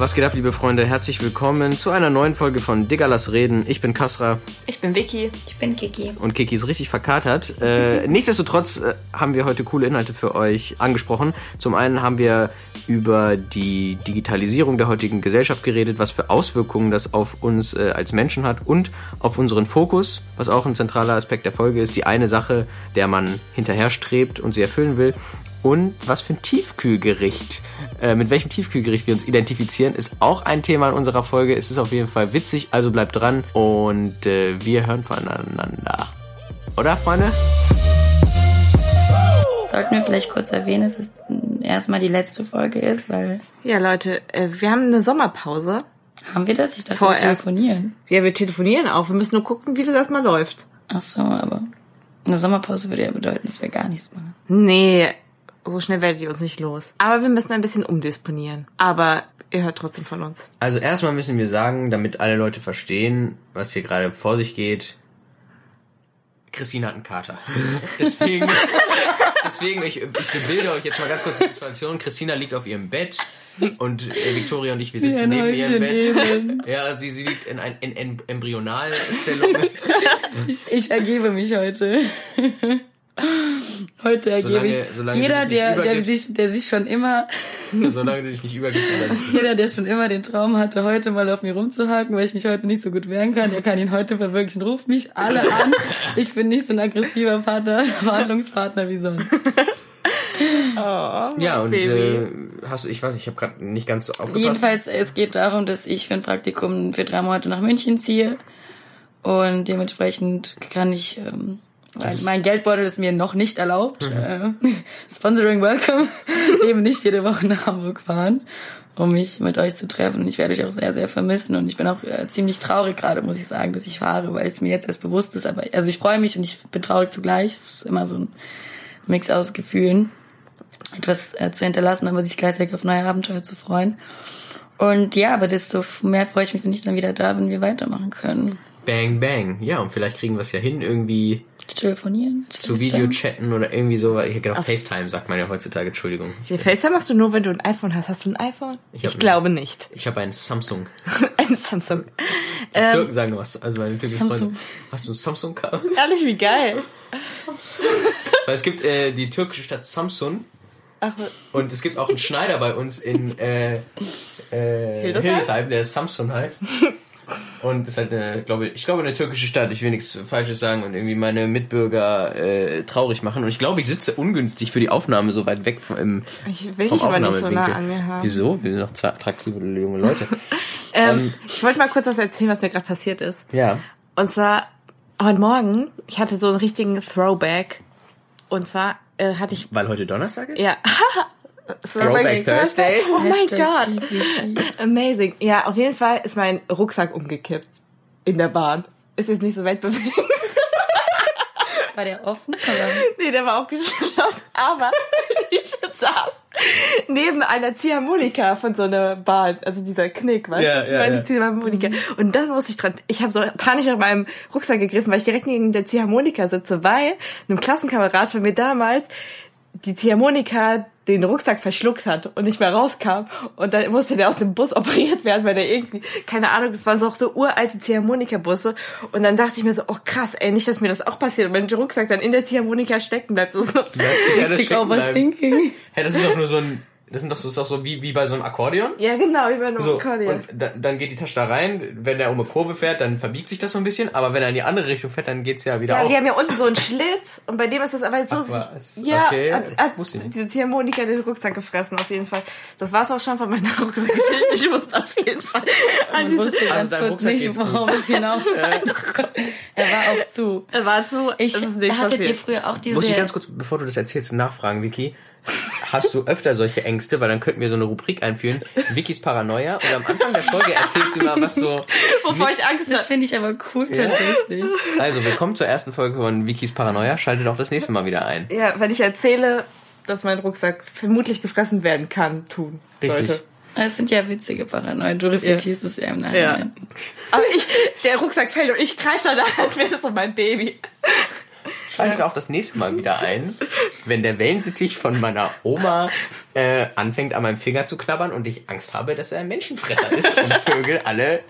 Was geht ab, liebe Freunde? Herzlich willkommen zu einer neuen Folge von Digga, lass reden. Ich bin Kasra. Ich bin Vicky. Ich bin Kiki. Und Kiki ist richtig verkatert. Äh, nichtsdestotrotz äh, haben wir heute coole Inhalte für euch angesprochen. Zum einen haben wir über die Digitalisierung der heutigen Gesellschaft geredet, was für Auswirkungen das auf uns äh, als Menschen hat und auf unseren Fokus, was auch ein zentraler Aspekt der Folge ist. Die eine Sache, der man hinterher strebt und sie erfüllen will. Und was für ein Tiefkühlgericht, äh, mit welchem Tiefkühlgericht wir uns identifizieren, ist auch ein Thema in unserer Folge. Es ist auf jeden Fall witzig, also bleibt dran und äh, wir hören voneinander. Oder, Freunde? Sollten wir vielleicht kurz erwähnen, dass es erstmal die letzte Folge ist, weil. Ja, Leute, äh, wir haben eine Sommerpause. Haben wir das? Ich dachte, Vorerst. wir telefonieren. Ja, wir telefonieren auch. Wir müssen nur gucken, wie das erstmal läuft. Ach so, aber eine Sommerpause würde ja bedeuten, dass wir gar nichts machen. Nee, so schnell werdet ihr uns nicht los. Aber wir müssen ein bisschen umdisponieren. Aber ihr hört trotzdem von uns. Also erstmal müssen wir sagen, damit alle Leute verstehen, was hier gerade vor sich geht. Christine hat einen Kater. deswegen, deswegen, ich, ich bebilde euch jetzt mal ganz kurz die Situation. Christina liegt auf ihrem Bett und äh, Victoria und ich, wir sitzen neben ihrem Bett. Ja, sie, sie liegt in, ein, in, in Embryonalstellung. Ich, ich ergebe mich heute. Heute ergebe Solange- ich. solange jeder, der, der, sich, der sich schon immer, Solange du dich nicht übergibst. jeder, der schon immer den Traum hatte, heute mal auf mir rumzuhaken, weil ich mich heute nicht so gut wehren kann, der kann ihn heute verwirklichen. Ruft mich alle an. Ich bin nicht so ein aggressiver Partner, Verhandlungspartner wie sonst. Oh, Ja, und äh, hast du, ich weiß, ich habe gerade nicht ganz so aufgepasst. Jedenfalls, es geht darum, dass ich für ein Praktikum für drei Monate nach München ziehe. Und dementsprechend kann ich, ähm, weil mein Geldbeutel ist mir noch nicht erlaubt, Mhm. äh, Sponsoring Welcome, eben nicht jede Woche nach Hamburg fahren, um mich mit euch zu treffen. Und ich werde euch auch sehr, sehr vermissen. Und ich bin auch äh, ziemlich traurig gerade, muss ich sagen, dass ich fahre, weil es mir jetzt erst bewusst ist. Aber also ich freue mich und ich bin traurig zugleich. Es ist immer so ein Mix aus Gefühlen etwas äh, zu hinterlassen, aber sich gleichzeitig auf neue Abenteuer zu freuen. Und ja, aber desto mehr freue ich mich, wenn ich dann wieder da bin, wir weitermachen können. Bang, bang. Ja, und vielleicht kriegen wir es ja hin, irgendwie Telefonieren, zu FaceTime. Videochatten oder irgendwie so. weil- Genau, FaceTime sagt man ja heutzutage, Entschuldigung. Die FaceTime machst du nur, wenn du ein iPhone hast. Hast du ein iPhone? Ich, ein- glaube nicht. Ich habe einen Samsung. ein Samsung. Die Ähm, Türken sagen was. Also meine türkischen Samsung. Freunde. Hast du ein Samsung gehabt? Ehrlich, wie geil. Weil es gibt äh, die türkische Stadt Samsun Ach, und es gibt auch einen Schneider bei uns in äh, äh, Hildesheim? Hildesheim, der Samsun heißt. Und das ist halt eine, glaube ich, ich glaube eine türkische Stadt. Ich will nichts Falsches sagen und irgendwie meine Mitbürger äh, traurig machen. Und ich glaube, ich sitze ungünstig für die Aufnahme so weit weg vom, im, Ich will dich aber nicht so nah an mir haben. Wieso? Wir sind noch zwei attraktive junge Leute. ähm, ich wollte mal kurz was erzählen, was mir gerade passiert ist. ja. Und zwar heute Morgen, ich hatte so einen richtigen Throwback. Und zwar äh, hatte ich, Weil heute Donnerstag ist? ja, Throwback Thursday. Oh mein Gott. Amazing. Ja, auf jeden Fall ist mein Rucksack umgekippt. In der Bahn. Ist jetzt nicht so weltbewegend. War der offen? Oder? Nee, der war auch geschlossen. Aber ich saß neben einer Ziehharmonika von so einer Bahn. Also dieser Knick, weißt Ja, du? Das ja, war ja. die Ziehharmonika. Und dann musste ich dran. Ich habe so panisch nach meinem Rucksack gegriffen, weil ich direkt neben der Ziehharmonika sitze, weil einem Klassenkamerad von mir damals die Ziehharmonika den Rucksack verschluckt hat und nicht mehr rauskam. Und dann musste der aus dem Bus operiert werden, weil der irgendwie, keine Ahnung, das waren so auch so uralte Ziehharmonika-Busse. Und dann dachte ich mir so, oh krass, ey, nicht, dass mir das auch passiert. Und wenn der Rucksack dann in der Ziehharmonika stecken bleibt. So, so. Ja, stecken bleiben. Hey, das ist doch nur so ein, das sind doch so, ist doch so wie, wie bei so einem Akkordeon. Ja, genau, wie bei einem So, Akkordeon. und da, dann geht die Tasche da rein. Wenn er um eine Kurve fährt, dann verbiegt sich das so ein bisschen. Aber wenn er in die andere Richtung fährt, dann geht's ja wieder Ja, auf. die haben ja unten so einen Schlitz und bei dem ist das aber so. Ach, was? ja, Okay, hat, hat ich diese Ziehharmonika den Rucksack gefressen, auf jeden Fall. Das war's auch schon von meiner Rucksackgeschichte. Ich wusste auf jeden Fall. Man diese- wusste Also ganz deinem kurz Rucksack nicht, worauf es hinaus Er war auch zu. Er war zu. Ich, es ist nicht hattet ihr früher auch diese... Muss ich ganz kurz, bevor du das erzählst, nachfragen, Vicky. Hast du öfter solche Ängste? Weil dann könnten wir so eine Rubrik einführen. Vickys Paranoia. Und am Anfang der Folge erzählt sie mal, was so... Wovor ich Angst das hatte. finde ich aber cool tatsächlich. Also, willkommen zur ersten Folge von Vickys Paranoia. Schaltet auch das nächste Mal wieder ein. Ja, wenn ich erzähle, dass mein Rucksack vermutlich gefressen werden kann, tun Richtig. sollte. Es sind ja witzige Paranoien. Du reflektierst es ja im Nachhinein. Aber ich, der Rucksack fällt und ich greife danach, als wäre das so mein Baby. Schaltet auch das nächste Mal wieder ein. wenn der Wellensittich von meiner Oma äh, anfängt an meinem Finger zu knabbern und ich Angst habe, dass er ein Menschenfresser ist und Vögel alle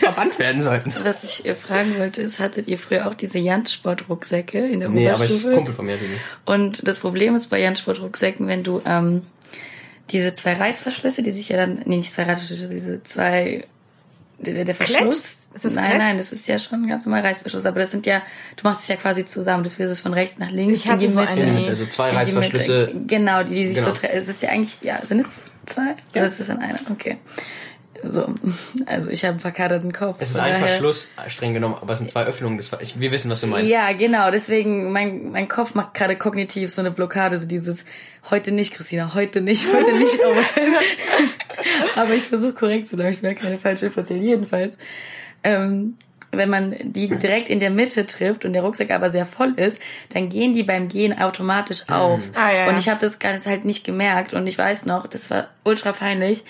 verbannt werden sollten. Was ich äh, fragen wollte, ist, hattet ihr früher auch diese Jantsport-Rucksäcke in der Nee, aber ich Oberstufe? Kumpel von mir die. Und das Problem ist bei Jantsport-Rucksäcken, wenn du ähm, diese zwei Reißverschlüsse, die sich ja dann, nee, nicht zwei Reißverschlüsse, diese zwei, der, der Klett? Verschluss. Ist das nein, Klett? nein, das ist ja schon ein ganz normal Reißverschluss, aber das sind ja, du machst es ja quasi zusammen, du führst es von rechts nach links Ich hatte so eine- In Mitte, also zwei in die Reißverschlüsse. Mitte. Genau, die, die sich Genau. so, tre- es ist ja eigentlich, ja, sind es zwei? Oder ist es dann einer? Okay. So, also ich habe einen verkaterten Kopf. Es ist ein Verschluss, streng genommen, aber es sind zwei Öffnungen. Das, ich, wir wissen, was du meinst. Ja, genau. Deswegen, mein, mein Kopf macht gerade kognitiv so eine Blockade, so dieses heute nicht, Christina, heute nicht, heute nicht. Aber, aber ich versuche korrekt zu bleiben. Ich will keine falsche erzählen. Jedenfalls, ähm, wenn man die direkt in der Mitte trifft und der Rucksack aber sehr voll ist, dann gehen die beim Gehen automatisch auf. Ah, ja, und ja. ich habe das ganz halt nicht gemerkt und ich weiß noch, das war ultra peinlich.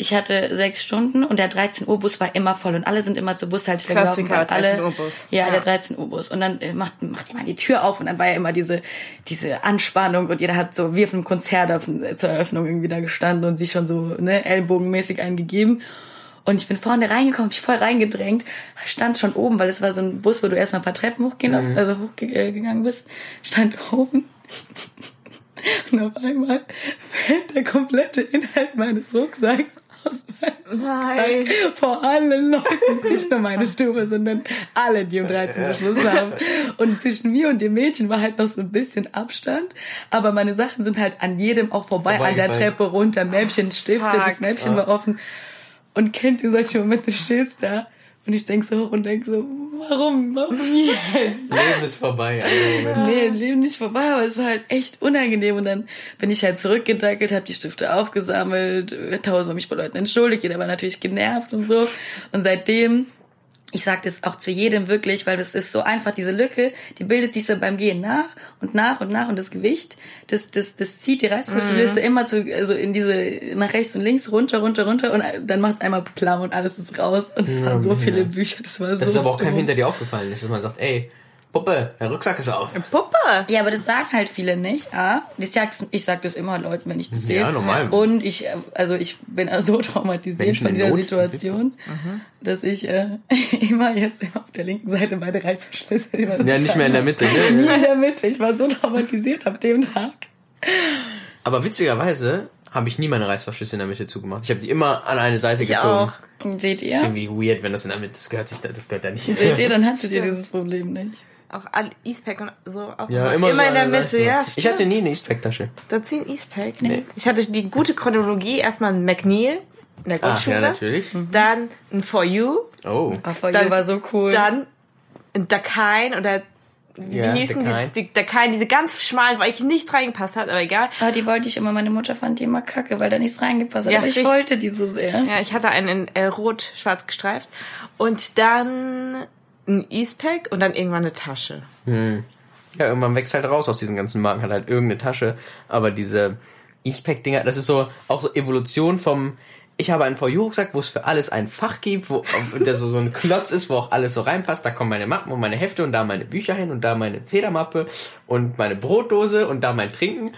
Ich hatte sechs Stunden und der 13 Uhr Bus war immer voll und alle sind immer zur Bushaltestelle gelaufen. Klassiker, alle, 13 Uhr Bus. Ja, Ja. der 13 Uhr Bus. Und dann äh, macht, macht jemand die Tür auf und dann war ja immer diese, diese Anspannung und jeder hat so wie auf einem Konzert auf, zur Eröffnung irgendwie da gestanden und sich schon so ne, ellbogenmäßig eingegeben. Und ich bin vorne reingekommen, mich voll reingedrängt, stand schon oben, weil es war so ein Bus, wo du erstmal ein paar Treppen hochgehen, also hochgegangen bist, stand oben. Und auf einmal fällt der komplette Inhalt meines Rucksacks Nein. Vor allen Leuten, nicht nur meine Stufe, sondern alle, die um 13 Uhr Schluss haben. Und zwischen mir und dem Mädchen war halt noch so ein bisschen Abstand, aber meine Sachen sind halt an jedem auch vorbei, an der. Treppe runter, Mäppchen, Stifte, fuck. das Mäppchen war offen. Und kennt ihr solche Momente, stehst da und ich denk so und denk so, warum, warum jetzt? Leben ist vorbei. Also, Moment. Nee, Leben nicht vorbei, aber es war halt echt unangenehm. Und dann bin ich halt zurückgedackelt, habe die Stifte aufgesammelt, tausendmal mich bei Leuten entschuldigt, jeder war natürlich genervt und so. Und seitdem, ich sag das auch zu jedem wirklich, weil das ist so einfach, diese Lücke, die bildet sich so beim Gehen nach und nach und nach und das Gewicht, das, das, das zieht die Reißverschlüsse immer zu, also in diese, nach rechts und links, runter, runter, runter und dann macht's einmal klamm und alles ist raus. Und es waren so viele Bücher, das war so Das ist aber auch keinem hinter dir aufgefallen, dass man sagt, ey, Puppe, der Rucksack ist auf. Puppe. Ja, aber das sagen halt viele nicht. Ah, ich sag, das, ich sag das immer Leuten, wenn ich das sehe. Ja, normal. Und ich, äh, also ich bin so traumatisiert Menschen von dieser Not. Situation, dass ich äh, immer jetzt immer auf der linken Seite beide Reißverschlüsse immer so Ja, nicht mehr in der Mitte, ne? Nie in der Mitte. Ich war so traumatisiert ab dem Tag. Aber witzigerweise habe ich nie meine Reißverschlüsse in der Mitte zugemacht. Ich habe die immer an eine Seite Ich gezogen. auch. Seht Das ist ihr? irgendwie weird, wenn das in der Mitte, das gehört sich, da- das gehört da nicht. Seht ihr, dann hattet ihr dieses Problem nicht. Auch all Eastpack und so. Auch Ja, immer, immer, in der an Mitte, ja. Ich hatte nie eine Eastpack-Tasche. Dazu ein Eastpack. Nee. Ich hatte die gute Chronologie. Erstmal ein McNeil in der Ach, Grundschule. ja, natürlich. Dann ein For You. Oh. Aber vor Dann- ihr war so cool. Dann ein Dakine oder wie Ja, hießen Dakine. die, die Dakine, diese ganz schmalen, wo eigentlich nichts reingepasst hat, aber egal. aber die wollte ich immer, meine Mutter fand die immer kacke, weil da nichts reingepasst hat. Ja, aber ich richtig. wollte die so sehr. Ja, ich hatte einen in äh, rot-schwarz gestreift. Und dann ein Eastpack und dann irgendwann eine Tasche. Ja, irgendwann wächst halt raus aus diesen ganzen Marken, hat halt irgendeine Tasche. Aber diese Eastpack-Dinger, das ist so auch so Evolution vom. Ich habe einen VU-Rucksack, wo es für alles ein Fach gibt, wo der so, ein Klotz ist, wo auch alles so reinpasst. Da kommen meine Mappen und meine Hefte und da meine Bücher hin und da meine Federmappe und meine Brotdose und da mein Trinken.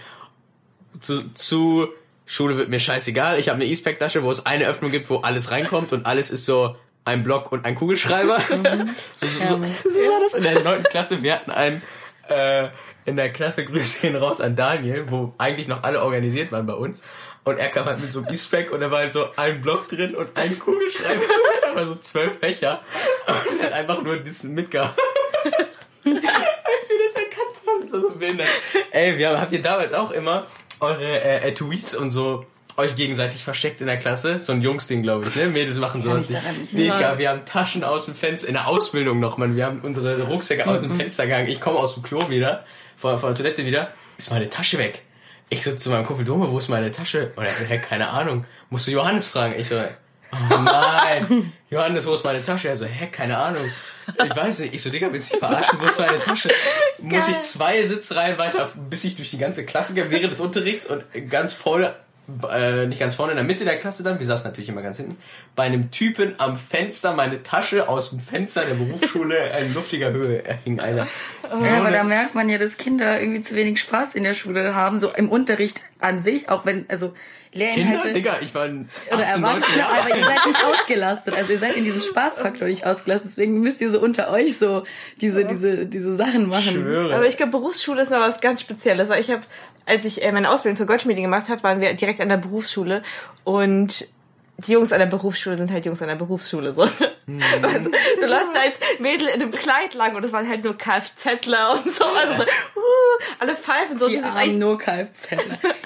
Zu, zu Schule wird mir scheißegal. Ich habe eine Eastpack-Tasche, wo es eine Öffnung gibt, wo alles reinkommt und alles ist so ein Block und ein Kugelschreiber. so, so, so, so war das in der neunten Klasse. Wir hatten einen äh, in der Klasse Grüße gehen raus an Daniel, wo eigentlich noch alle organisiert waren bei uns. Und er kam halt mit so einem Eastpack und da war halt so ein Block drin und ein Kugelschreiber. da war so zwölf Fächer. Und er hat einfach nur diesen mitgehabt. Als wir das erkannt haben, das war so behindert. Ey, wir haben, habt ihr damals auch immer eure äh, Etuis und so euch gegenseitig versteckt in der Klasse? So ein Jungsding, glaube ich, ne? Mädels machen sowas nicht. Mega, erinnern. wir haben Taschen aus dem Fenster, in der Ausbildung noch, man. Wir haben unsere Rucksäcke aus dem Fenster gehangen. Ich komme aus dem Klo wieder, von, von der Toilette wieder. Ist meine Tasche weg. Ich so zu meinem Kumpel Dome, wo ist meine Tasche? Und er so, hä, keine Ahnung. Musst du Johannes fragen. Ich so, oh nein. Johannes, wo ist meine Tasche? Er so, hä, keine Ahnung. Ich weiß nicht. Ich so, Digga, willst du mich verarschen? Wo ist meine Tasche? Muss ich zwei Sitzreihen weiter, bis ich durch die ganze Klasse gehe während des Unterrichts und ganz voll äh, nicht ganz vorne in der Mitte der Klasse dann, wir saßen natürlich immer ganz hinten, bei einem Typen am Fenster, meine Tasche aus dem Fenster der Berufsschule in luftiger Höhe hing einer. So Ja, aber eine- da merkt man ja, dass Kinder irgendwie zu wenig Spaß in der Schule haben, so im Unterricht an sich, auch wenn, also Kinder? Lehrinhalte Digga, ich war 18, oder 19 Erwachsene, Jahre aber ihr seid nicht ausgelastet. Also ihr seid in diesem Spaßfaktor nicht ausgelastet, deswegen müsst ihr so unter euch so diese, diese, diese Sachen machen. schwöre. Aber ich glaube, Berufsschule ist noch was ganz Spezielles, weil ich habe, als ich äh, meine Ausbildung zur Goldschmiedin gemacht habe, waren wir direkt an der Berufsschule und die Jungs an der Berufsschule sind halt Jungs an der Berufsschule so. Mhm. Weißt du, läufst als Mädel in einem Kleid lang und es waren halt nur Kfzler und so, also so, uh, alle pfeifen so, Die sind armen eigentlich- nur Kfz.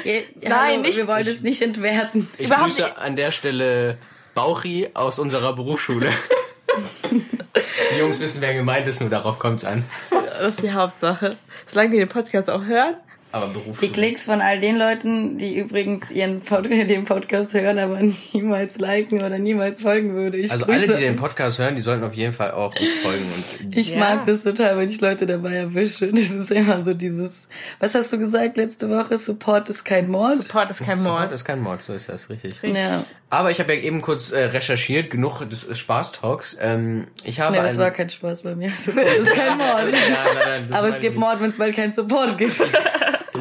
Ja, Nein, hallo, nicht- Wir wollen es nicht entwerten. Ich überhaupt grüße an der Stelle Bauchi aus unserer Berufsschule. die Jungs wissen, wer gemeint ist, nur darauf kommt's an. das ist die Hauptsache. Solange die den Podcast auch hören. Aber Die Berufsschule. Klicks von all den Leuten, die übrigens ihren Pod den Podcast hören, aber niemals liken oder niemals folgen würde. Ich Also alle, die den. Podcast hören, die sollten auf jeden Fall auch uns folgen. Und Ich Ja. mag das total, wenn ich Leute dabei erwische. Das ist immer so dieses, was hast du gesagt letzte Woche? Support ist kein Mord. Support ist kein Support Mord. ist kein Mord, so ist das, richtig. Ja, Aber ich habe ja eben kurz äh, recherchiert, genug des äh, Spaß-Talks. Ähm, ich habe nee, das war kein Spaß bei mir. Support ist kein Mord. Ja, nein, nein, Aber es gibt Mord, wenn es mal keinen Support gibt.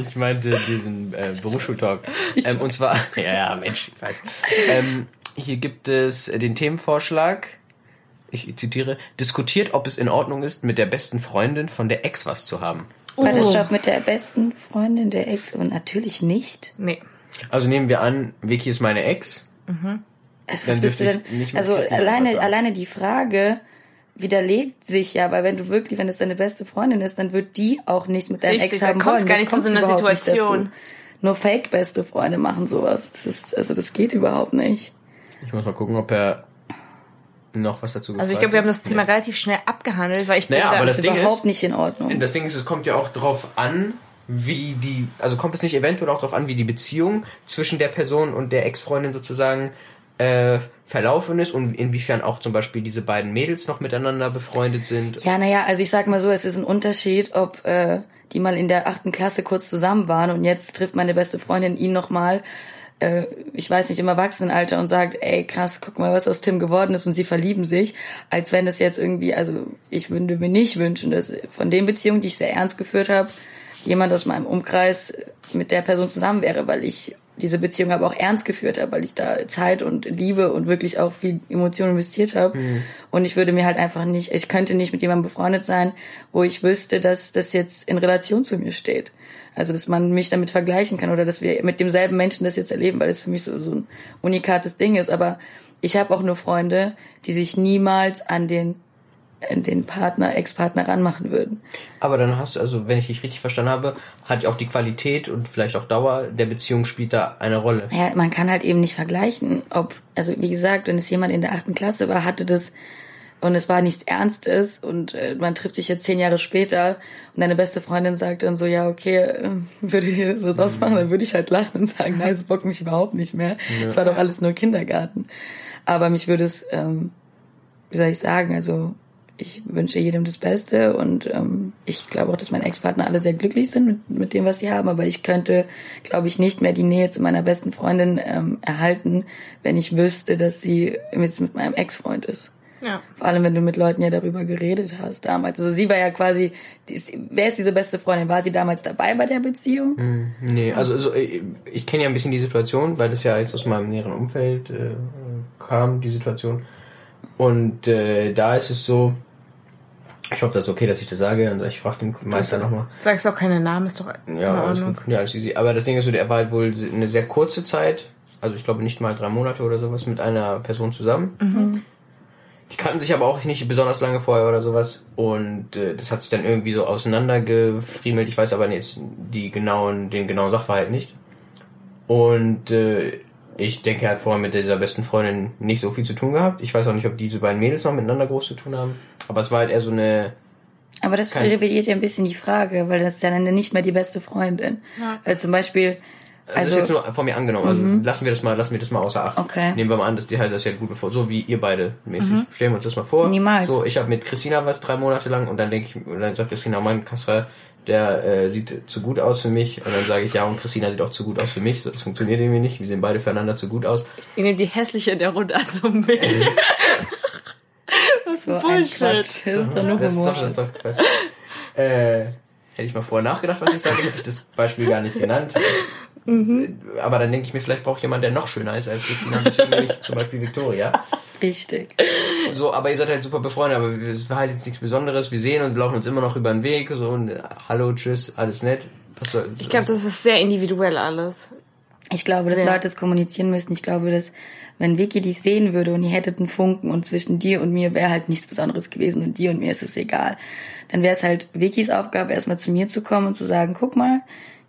Ich meinte diesen äh, Berufsschultalk. Ähm, und zwar, ja, ja, Mensch, ich weiß. Ähm, hier gibt es den Themenvorschlag. Ich zitiere, diskutiert, ob es in Ordnung ist, mit der besten Freundin von der Ex was zu haben. Warte, Oh. stopp, mit der besten Freundin der Ex und natürlich nicht. Nee. Also nehmen wir an, Vicky ist meine Ex. Also, Dann was bist du denn? Also alleine, alleine die Frage widerlegt sich ja, weil wenn du wirklich, wenn es deine beste Freundin ist, dann wird die auch nichts mit deinem Richtig, Ex haben wollen. gar Das nicht zu so einer nicht Situation. Nur fake beste Freunde machen sowas. Das ist, also das geht überhaupt nicht. Ich muss mal gucken, ob er noch was dazu Also ich glaube, wir haben das Thema Nee. relativ schnell abgehandelt, weil ich bin Naja, da, aber Das das ist Ding überhaupt ist- nicht in Ordnung. Das Ding ist, es kommt ja auch drauf an, wie die, also kommt es nicht eventuell auch darauf an, wie die Beziehung zwischen der Person und der Ex-Freundin sozusagen äh, verlaufen ist und inwiefern auch zum Beispiel diese beiden Mädels noch miteinander befreundet sind. Ja, naja, also ich sag mal so, es ist ein Unterschied, ob äh, die mal in der achten Klasse kurz zusammen waren und jetzt trifft meine beste Freundin ihn nochmal, äh, ich weiß nicht, im Erwachsenenalter und sagt, ey krass, guck mal, was aus Tim geworden ist und sie verlieben sich, als wenn das jetzt irgendwie, also ich würde mir nicht wünschen, dass von den Beziehungen, die ich sehr ernst geführt habe, jemand aus meinem Umkreis mit der Person zusammen wäre, weil ich diese Beziehung aber auch ernst geführt habe, weil ich da Zeit und Liebe und wirklich auch viel Emotion investiert habe. Und ich würde mir halt einfach nicht, ich könnte nicht mit jemandem befreundet sein, wo ich wüsste, dass das jetzt in Relation zu mir steht. Also, dass man mich damit vergleichen kann oder dass wir mit demselben Menschen das jetzt erleben, weil es für mich so, so ein unikates Ding ist. Aber ich habe auch nur Freunde, die sich niemals an den, den Partner, Ex-Partner ranmachen würden. Aber dann hast du, also wenn ich dich richtig verstanden habe, hat auch die Qualität und vielleicht auch Dauer der Beziehung spielt da eine Rolle. Ja, man kann halt eben nicht vergleichen, ob, also wie gesagt, wenn es jemand in der achten Klasse war, hatte das und es war nichts Ernstes und äh, man trifft sich jetzt zehn Jahre später und deine beste Freundin sagt dann so, ja, okay, äh, würde dir das was ausmachen, dann würde ich halt lachen und sagen, nein, es bockt mich überhaupt nicht mehr. Es war doch alles nur Kindergarten. Aber mich würde es, ähm, wie soll ich sagen, also ich wünsche jedem das Beste und ähm, ich glaube auch, dass meine Ex-Partner alle sehr glücklich sind mit, mit dem, was sie haben, aber ich könnte, glaube ich, nicht mehr die Nähe zu meiner besten Freundin ähm, erhalten, wenn ich wüsste, dass sie jetzt mit meinem Ex-Freund ist. ja. Vor allem, wenn du mit Leuten ja darüber geredet hast damals. Also sie war ja quasi, die ist, wer ist diese beste Freundin? War sie damals dabei bei der Beziehung? Nee, also, also ich, ich kenne ja ein bisschen die Situation, weil das ja jetzt aus meinem näheren Umfeld äh, kam, die Situation. Und äh, da ist es so, ich hoffe, das ist okay, dass ich das sage, und ich frage den Meister nochmal. Sagst auch keine Namen, ist doch Ja, alles gut. Ja, alles easy. Aber das Ding ist so, der war halt wohl eine sehr kurze Zeit, also ich glaube nicht mal drei Monate oder sowas, mit einer Person zusammen. Die kannten sich aber auch nicht besonders lange vorher oder sowas. Und äh, das hat sich dann irgendwie so auseinandergefriemelt. Ich weiß aber jetzt die genauen, den genauen Sachverhalt nicht. Und äh, ich denke, er hat vorher mit dieser besten Freundin nicht so viel zu tun gehabt. Ich weiß auch nicht, ob diese beiden Mädels noch miteinander groß zu tun haben. Aber es war halt eher so eine Aber das Kein- revidiert ja ein bisschen die Frage, weil das ist ja dann nicht mehr die beste Freundin. Ja. Weil zum Beispiel Also, das ist jetzt nur von mir angenommen. Also lassen wir das mal, lassen wir das mal außer Acht. Mhm. Okay. Nehmen wir mal an, dass die halt das ja gut bevor, so wie ihr beide mäßig. Stellen wir uns das mal vor. Mhm. Niemals. So, ich habe mit Christina was drei Monate lang und dann denke ich, und dann sagt Christina, mein Kassel, der äh, sieht zu gut aus für mich. Und dann sage ich, ja, und Christina sieht auch zu gut aus für mich. Das funktioniert irgendwie nicht. Wir sehen beide füreinander zu gut aus. Ich nehme die hässliche in der Runde, also mich. das ist So ein Bullshit. Quatsch. Das ist doch nur Das ist Humor. doch, das ist doch Quatsch. äh, hätte ich mal vorher nachgedacht, was ich sage, hätte ich das Beispiel gar nicht genannt. Mhm. Aber dann denke ich mir, vielleicht braucht jemand, der noch schöner ist als Christina. Deswegen nehme ich zum Beispiel Victoria. Richtig. So, aber ihr seid halt super befreundet, aber es war halt jetzt nichts Besonderes. Wir sehen und laufen uns immer noch über den Weg. So, und äh, hallo, tschüss, alles nett. Was soll, Ich glaube, das ist sehr individuell alles. Ich glaube, dass Sehr. Leute es kommunizieren müssen. Ich glaube, dass wenn Vicky dich sehen würde und ihr hättet einen Funken und zwischen dir und mir wäre halt nichts Besonderes gewesen und dir und mir ist es egal, dann wäre es halt Vickys Aufgabe, erstmal zu mir zu kommen und zu sagen, guck mal,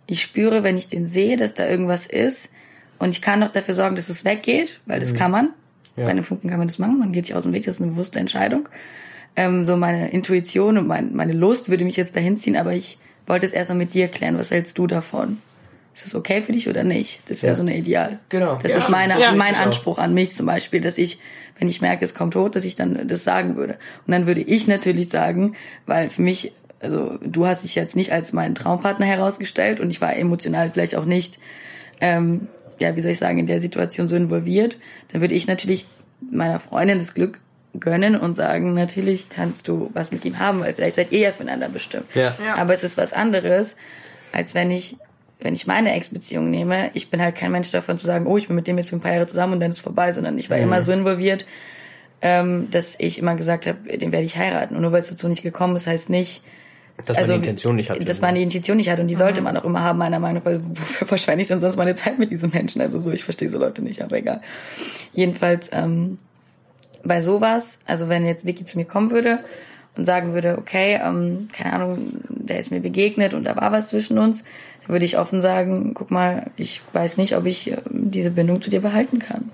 ich spüre, wenn ich den sehe, dass da irgendwas ist und ich kann doch dafür sorgen, dass es weggeht, weil das kann man. Bei einem Funken kann man das machen, man geht sich aus dem Weg, das ist eine bewusste Entscheidung. Ähm, so meine Intuition und mein, meine Lust würde mich jetzt dahin ziehen, aber ich wollte es erstmal mit dir klären. Was hältst du davon? Ist das okay für dich oder nicht? Das wäre Ja. so eine Ideal. Genau. Das Ja, ist meine, ja. mein Ich auch. Anspruch an mich zum Beispiel, dass ich, wenn ich merke, es kommt hoch, dass ich dann das sagen würde. Und dann würde ich natürlich sagen, weil für mich, also du hast dich jetzt nicht als meinen Traumpartner herausgestellt und ich war emotional vielleicht auch nicht, ähm, ja, wie soll ich sagen, in der Situation so involviert, dann würde ich natürlich meiner Freundin das Glück gönnen und sagen, natürlich kannst du was mit ihm haben, weil vielleicht seid ihr ja füreinander bestimmt. Ja. Ja. Aber es ist was anderes, als wenn ich, wenn ich meine Ex-Beziehung nehme. Ich bin halt kein Mensch davon zu sagen, oh, ich bin mit dem jetzt für ein paar Jahre zusammen und dann ist vorbei, sondern ich war immer so involviert, ähm, dass ich immer gesagt habe, den werde ich heiraten. Und nur weil es dazu nicht gekommen ist, heißt nicht, dass man also, die Intention nicht hat. dass man die Intention nicht hat und die sollte man auch immer haben, meiner Meinung nach, weil wofür verschwende ich denn sonst meine Zeit mit diesen Menschen? Also so, ich verstehe so Leute nicht, aber egal. Jedenfalls, ähm, bei sowas, also wenn jetzt Vicky zu mir kommen würde und sagen würde, okay, ähm, keine Ahnung, der ist mir begegnet und da war was zwischen uns, dann würde ich offen sagen, guck mal, ich weiß nicht, ob ich ähm, diese Bindung zu dir behalten kann.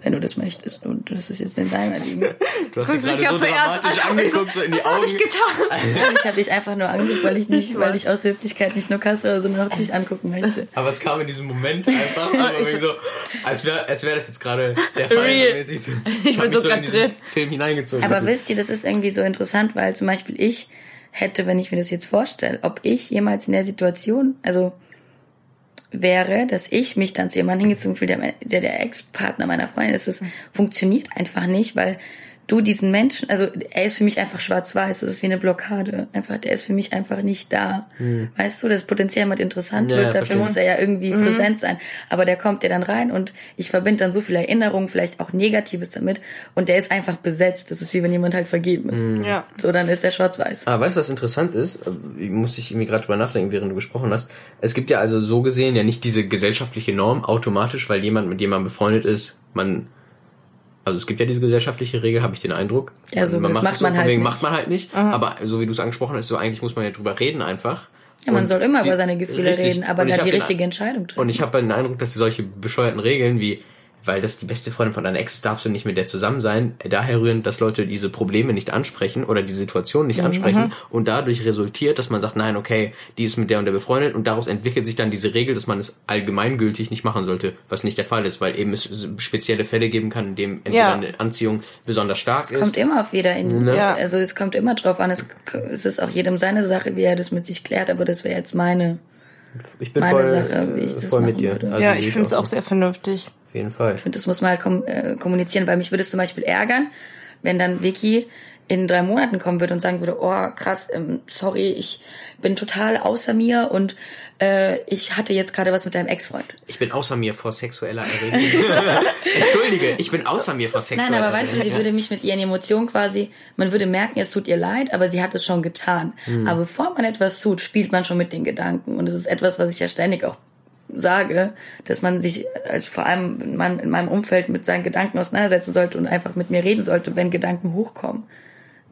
Wenn du das möchtest. Und das ist jetzt in deiner Liebe. du hast dich mich gerade so dramatisch an. angeguckt, so in die Was hab Augen. ich getan? ich habe dich einfach nur angeguckt, weil ich nicht, weil ich aus Höflichkeit nicht nur Kasse, sondern auch dich angucken möchte. Aber es kam in diesem Moment einfach so, irgendwie so als wäre als wär das jetzt gerade der Fall. Mäßig so. Ich hab bin so diesen drin. Film hineingezogen. Aber wisst ihr, das ist irgendwie so interessant, weil zum Beispiel ich hätte, wenn ich mir das jetzt vorstelle, ob ich jemals in der Situation, also wäre, dass ich mich dann zu jemandem hingezogen fühle, der, der der Ex-Partner meiner Freundin ist. Das funktioniert einfach nicht, weil du diesen Menschen, also er ist für mich einfach schwarz-weiß, das ist wie eine Blockade. Einfach, der ist für mich einfach nicht da. Weißt du, das Potenzial jemand interessant Ja, wird, dafür verstehe. muss er ja irgendwie präsent sein. Aber der kommt ja dann rein und ich verbinde dann so viele Erinnerungen, vielleicht auch Negatives damit und der ist einfach besetzt. Das ist wie wenn jemand halt vergeben ist. Ja. So, dann ist der schwarz-weiß. Ah, weißt du, was interessant ist? Ich muss ich irgendwie gerade drüber nachdenken, während du gesprochen hast. Es gibt ja also so gesehen ja nicht diese gesellschaftliche Norm automatisch, weil jemand mit jemandem befreundet ist, man also es gibt ja diese gesellschaftliche Regel, habe ich den Eindruck. Ja, so, das macht so, man von halt wegen nicht. macht man halt nicht. Aber so wie du es angesprochen hast, so eigentlich muss man ja drüber reden einfach. Ja, man Und soll immer die- über seine Gefühle richtig. reden, aber hab die richtige Entscheidung treffen. Und ich habe den Eindruck, dass solche bescheuerten Regeln wie weil das die beste Freundin von deiner Ex ist, darfst du nicht mit der zusammen sein, daher rühren, dass Leute diese Probleme nicht ansprechen oder die Situation Mhm. nicht ansprechen und dadurch resultiert, dass man sagt, nein, okay, die ist mit der und der befreundet und daraus entwickelt sich dann diese Regel, dass man es allgemeingültig nicht machen sollte, was nicht der Fall ist, weil eben es spezielle Fälle geben kann, in dem entweder Ja. eine Anziehung besonders stark ist. kommt immer auf jeder in, Ne? ja. also es kommt immer drauf an, es, es ist auch jedem seine Sache, wie er das mit sich klärt, aber das wäre jetzt meine, ich bin meine voll, Sache, wie ich das voll mit dir. Also ja, ich finde es auch sehr vernünftig. Auf jeden Fall. Ich finde, das muss man halt kom äh, kommunizieren, weil mich würde es zum Beispiel ärgern, wenn dann Vicky in drei Monaten kommen würde und sagen würde, oh krass, ähm, sorry, ich bin total außer mir und äh, ich hatte jetzt gerade was mit deinem Ex-Freund. Ich bin außer mir vor sexueller Erregung. Entschuldige, ich bin außer mir vor sexueller Nein, aber weißt du, sie würde mich mit ihren Emotionen quasi, man würde merken, es tut ihr leid, aber sie hat es schon getan. Aber bevor man etwas tut, spielt man schon mit den Gedanken. Und es ist etwas, was ich ja ständig auch sage, dass man sich, also vor allem man in meinem Umfeld mit seinen Gedanken auseinandersetzen sollte und einfach mit mir reden sollte, wenn Gedanken hochkommen.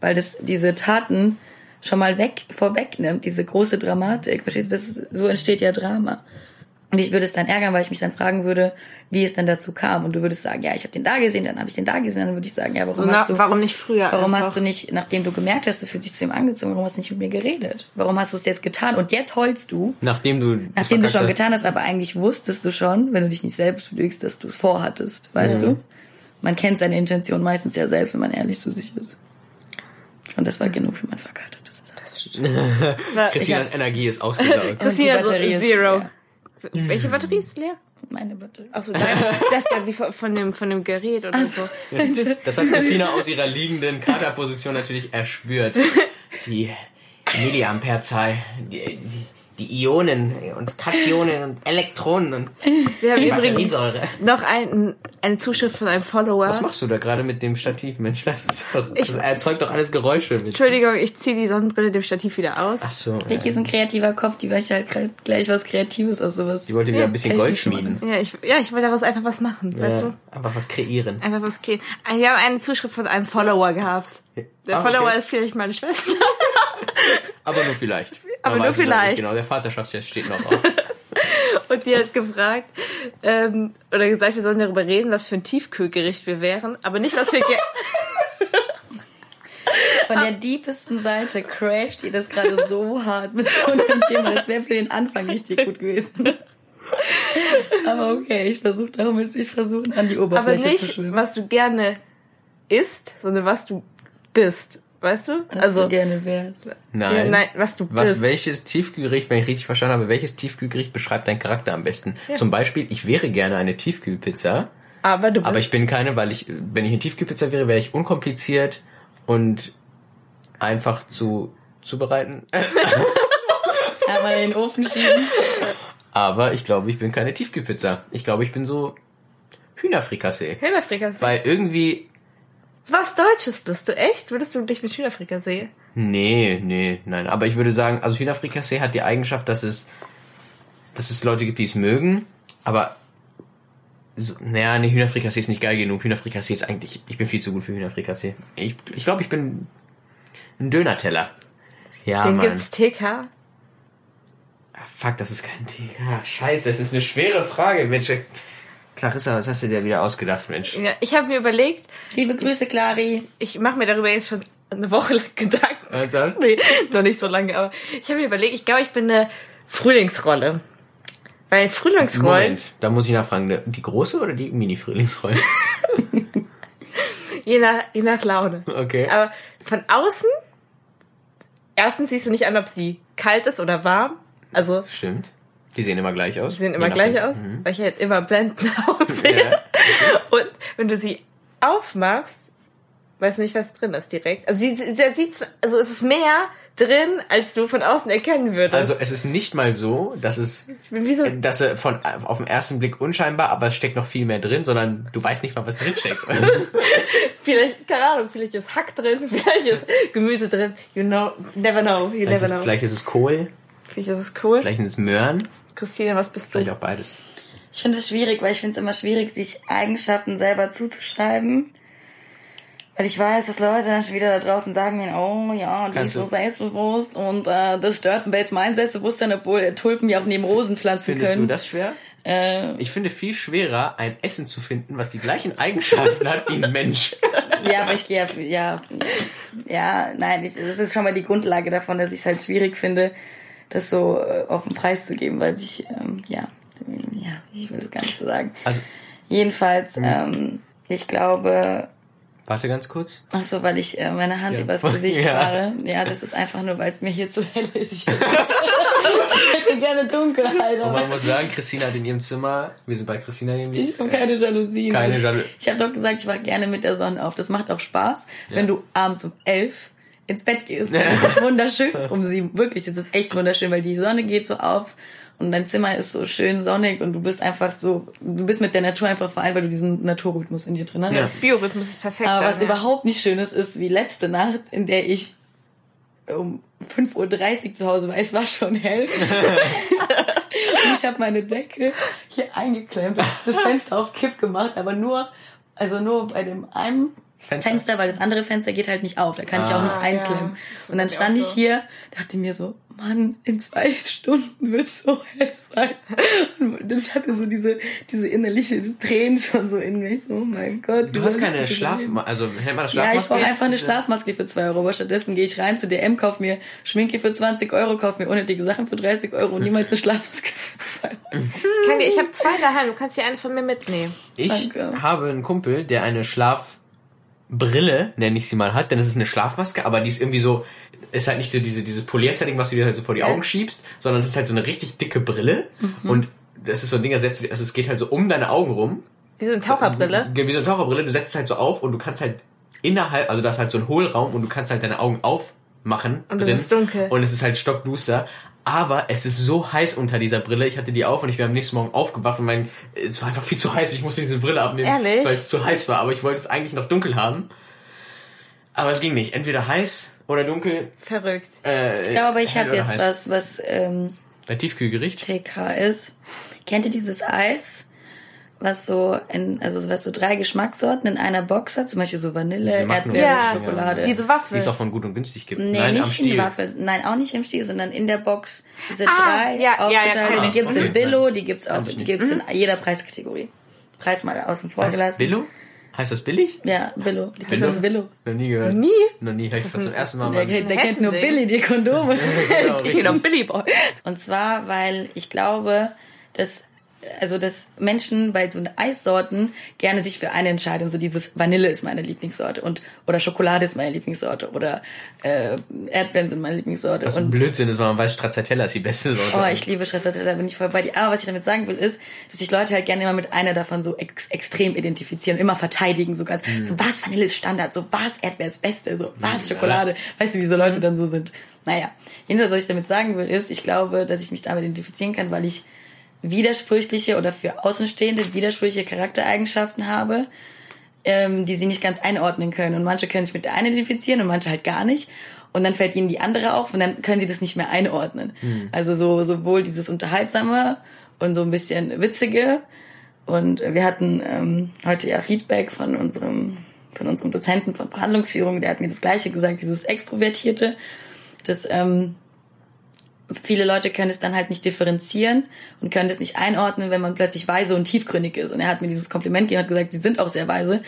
Weil das diese Taten schon mal weg vorwegnimmt, diese große Dramatik. Verstehst du, das, so entsteht ja Drama. Und ich würde es dann ärgern, weil ich mich dann fragen würde, wie es dann dazu kam. Und du würdest sagen, ja, ich habe den da gesehen, dann habe ich den da gesehen. Dann würde ich sagen, ja, warum So, na, hast du, warum nicht früher warum einfach? hast du nicht, nachdem du gemerkt hast, du fühlst dich zu ihm angezogen, warum hast du nicht mit mir geredet? Warum hast du es jetzt getan? Und jetzt heulst du, Nachdem du. nachdem du schon getan hast, aber eigentlich wusstest du schon, wenn du dich nicht selbst lügst, dass du es vorhattest, weißt du? Man kennt seine Intention meistens ja selbst, wenn man ehrlich zu sich ist. Und das war genug für mein verkaltetes. Das war- Christinas Energie ist ausgesaugt. Christina so Batterie ist Zero. leer. Welche Batterie ist leer? Meine Batterie. Achso, nein. Das war die von dem, von dem Gerät oder so. Das hat Christina aus ihrer liegenden Katerposition natürlich erspürt. Die Milliamperezahl, die, die, die Ionen und Kationen und Elektronen und Wir haben die übrigens Batteriesäure. noch ein, eine Zuschrift von einem Follower. Was machst du da gerade mit dem Stativ, Mensch? Das, ist doch, das erzeugt doch alles Geräusche mit. Entschuldigung, ich ziehe die Sonnenbrille dem Stativ wieder aus. Ach so. Vicky ist ein kreativer Kopf, die möchte halt gleich was Kreatives aus sowas. Die wollte wieder ein bisschen Gold schmieden. Ja, ich, ja, ich will daraus einfach was machen, weißt Ja, du? einfach was kreieren. Einfach was kriegen. Wir haben eine Zuschrift von einem Follower gehabt. Der Ah, Follower okay. ist vielleicht meine Schwester. Aber nur vielleicht. Aber Man nur vielleicht. Genau, der Vaterschaftstest steht noch aus. Und die hat gefragt, ähm, oder gesagt, wir sollen darüber reden, was für ein Tiefkühlgericht wir wären, aber nicht, was wir ge Von der deepesten Seite crasht ihr das gerade so hart mit so einem Thema. Das wäre für den Anfang richtig gut gewesen. Aber okay, ich versuche damit, ich versuche an die aber Oberfläche zu nicht, schwimmen. was du gerne isst, sondern was du bist. Weißt du? Was also, du gerne wärst. Nein. Ja, nein, was du Was, bist. welches Tiefkühlgericht, wenn ich richtig verstanden habe, welches Tiefkühlgericht beschreibt deinen Charakter am besten? Zum Beispiel, ich wäre gerne eine Tiefkühlpizza, aber du bist. aber ich bin keine, weil ich, wenn ich eine Tiefkühlpizza wäre, wäre ich unkompliziert und einfach zu zubereiten. Einmal in den Ofen schieben. Aber ich glaube, ich bin keine Tiefkühlpizza. Ich glaube, ich bin so Hühnerfrikassee. Hühnerfrikassee. Weil irgendwie, Was Deutsches bist du, echt? Würdest du dich mit Hühnerfrikassee? nee, nee, nein. Aber ich würde sagen, also Hühnerfrikassee hat die Eigenschaft, dass es, dass es Leute gibt, die es mögen. Aber, so, naja, nee, Hühnerfrikassee ist nicht geil genug. Hühnerfrikassee ist eigentlich, ich bin viel zu gut für Hühnerfrikassee. Ich, ich glaube, ich bin ein Dönerteller. Ja, Den Mann. gibt's TK. Ah, Fuck, das ist kein Tiger. Scheiße, das ist eine schwere Frage, Mensch. Clarissa, was hast du dir wieder ausgedacht, Mensch? Ja, ich habe mir überlegt, Liebe Grüße, Clari. ich mache mir darüber jetzt schon eine Woche lang Gedanken. Also? Nee, noch nicht so lange, aber ich habe mir überlegt, ich glaube, ich bin eine Frühlingsrolle. Weil Frühlingsrollen, Moment, da muss ich nachfragen, ne, die große oder die Mini-Frühlingsrolle? je nach, je nach Laune. Okay. Aber von außen, erstens siehst du nicht an, ob sie kalt ist oder warm. Also, Stimmt. Die sehen immer gleich aus. sie sehen immer gleich aus. Mhm. weil ich halt immer blendend aussehe. Ja. Und wenn du sie aufmachst, weißt du nicht, was drin ist direkt. Also, sie, sie, sie sieht's, also es ist mehr drin, als du von außen erkennen würdest. Also es ist nicht mal so, dass es, so, dass er von auf den ersten Blick unscheinbar, aber es steckt noch viel mehr drin, sondern du weißt nicht mal, was drin steckt. vielleicht, keine Ahnung, vielleicht ist Hack drin, vielleicht ist Gemüse drin. You know, never know, you vielleicht, never ist, know. vielleicht ist es Kohl, Vielleicht ist es cool. vielleicht sind es Möhren, Christine, was bist du? vielleicht auch beides. Ich finde es schwierig, weil ich finde es immer schwierig, sich Eigenschaften selber zuzuschreiben. Weil ich weiß, dass Leute dann schon wieder da draußen sagen mir, oh ja, die Kannst ist so du- selbstbewusst und äh, das stört jetzt mein Selbstbewusstsein, obwohl Tulpen ja auch neben Rosen pflanzen Findest können. du das schwer? Äh, Ich finde viel schwerer, ein Essen zu finden, was die gleichen Eigenschaften hat wie ein Mensch. ja, aber ich gehe ja, ja, ja, nein, ich, das ist schon mal die Grundlage davon, dass ich es halt schwierig finde, das so äh, auf den Preis zu geben, weil sich, ähm, ja, ja, ich will das gar nicht so sagen. Also, Jedenfalls, ähm, ich glaube, warte ganz kurz. Ach so, weil ich äh, meine Hand Ja, übers Gesicht ja. fahre. Ja, das ist einfach nur, weil es mir hier zu hell ist. Ich, ich hätte gerne Dunkelheit, Und aber man muss sagen, Christina hat in ihrem Zimmer, wir sind bei Christina nämlich, ich habe keine Jalousien. Keine ich Jalo- ich habe doch gesagt, ich wache gerne mit der Sonne auf. Das macht auch Spaß, wenn du abends um elf ins Bett gehst. Das ist wunderschön um sieben. Wirklich, das ist echt wunderschön, weil die Sonne geht so auf und dein Zimmer ist so schön sonnig und du bist einfach so, du bist mit der Natur einfach vereint, weil du diesen Naturrhythmus in dir drin hast. Ja. Biorhythmus ist perfekt. Aber was ja. überhaupt nicht schön ist, ist wie letzte Nacht, in der ich um 5.30 Uhr zu Hause war. Es war schon hell. Und ich habe meine Decke hier eingeklemmt, das Fenster auf Kipp gemacht, aber nur, also nur bei dem einen Fenster. Fenster, weil das andere Fenster geht halt nicht auf. Da kann ich auch Ah. nicht Ja, einklemmen. das Und dann stand ich so. hier, dachte mir so, Mann, in zwei Stunden wird es so hell sein. Und ich hatte so diese, diese innerliche Tränen schon so in mir. So, oh mein Gott. Du hast keine Schlafmaske, also nennt man das Ja, ich Schlafmaske? brauche einfach eine Schlafmaske für 2 Euro. Aber stattdessen gehe ich rein zu DM, kauf mir Schminke für 20 Euro, kauf mir unnötige Sachen für 30 Euro und niemals eine Schlafmaske für 2 Euro. Ich, kann dir, ich habe zwei daheim, du kannst dir eine von mir mitnehmen. Ich Danke. habe einen Kumpel, der eine Schlafbrille, nenne ich sie mal, hat, denn es ist eine Schlafmaske, aber die ist irgendwie so, ist halt nicht so diese, dieses Polyester-Ding, was du dir halt so vor die Augen schiebst, sondern es ist halt so eine richtig dicke Brille und das ist so ein Ding, das setzt du dir, also es geht halt so um deine Augen rum. Wie so eine Taucherbrille. Wie so eine Taucherbrille, du setzt es halt so auf und du kannst halt innerhalb, also da ist halt so ein Hohlraum und du kannst halt deine Augen aufmachen. Und es ist dunkel. Und es ist halt stockduster. Aber es ist so heiß unter dieser Brille. Ich hatte die auf und ich bin am nächsten Morgen aufgewacht und mein, es war einfach viel zu heiß. Ich musste diese Brille abnehmen, Ehrlich? weil es zu heiß war. Aber ich wollte es eigentlich noch dunkel haben. Aber es ging nicht. Entweder heiß oder dunkel. Verrückt. Äh, Ich glaube aber, ich habe jetzt heiß. was, was ähm, Ein Tiefkühlgericht. TK ist. Kennt ihr dieses Eis? Was so in, also was so drei Geschmackssorten in einer Box hat, zum Beispiel so Vanille, Erdbeere, Ja, Schokolade. diese Die Waffel. es auch von gut und günstig gibt. Nee, Nein, nicht in Stiel. die Waffel. Nein, auch nicht im Stiel, sondern in der Box. Diese Ah, drei ja, ja, ja, aufgeteilt. kenn die gibt's Okay. in Billo, die gibt's auch, die gibt's in jeder Preiskategorie. Preis mal außen vor Was? gelassen. Billo? Heißt das billig? Ja, Billo. Die Billo? heißt Billo. Noch nie gehört. Nie? Noch nie. Hör ich das zum ersten Mal. Der, kennt- der kennt nur. Billy, die Kondome. Genau, Ich bin doch Billy Boy. Und zwar, weil ich glaube, dass also dass Menschen bei so Eissorten gerne sich für eine entscheiden. So dieses Vanille ist meine Lieblingssorte und oder Schokolade ist meine Lieblingssorte oder äh, Erdbeeren sind meine Lieblingssorte. Was ein und Blödsinn ist, weil man weiß, Stracciatella ist die beste Sorte. Oh, ich liebe Stracciatella, da bin ich voll bei dir. Aber was ich damit sagen will, ist, dass sich Leute halt gerne immer mit einer davon so ex extrem identifizieren, immer verteidigen, so ganz, Hm. so was Vanille ist Standard, so was Erdbeer ist Beste, so was Schokolade. Weißt du, wie so Leute dann so sind? Naja, jedenfalls, was ich damit sagen will, ist, ich glaube, dass ich mich damit identifizieren kann, weil ich widersprüchliche oder für Außenstehende widersprüchliche Charaktereigenschaften habe, ähm, die sie nicht ganz einordnen können. Und manche können sich mit der einen identifizieren und manche halt gar nicht. Und dann fällt ihnen die andere auf und dann können sie das nicht mehr einordnen. Also so sowohl dieses Unterhaltsame und so ein bisschen Witzige. Und wir hatten ähm, heute ja Feedback von unserem von unserem Dozenten von Verhandlungsführung, der hat mir das Gleiche gesagt, dieses Extrovertierte, das ähm, viele Leute können es dann halt nicht differenzieren und können es nicht einordnen, wenn man plötzlich weise und tiefgründig ist. Und er hat mir dieses Kompliment gegeben und hat gesagt, sie sind auch sehr weise.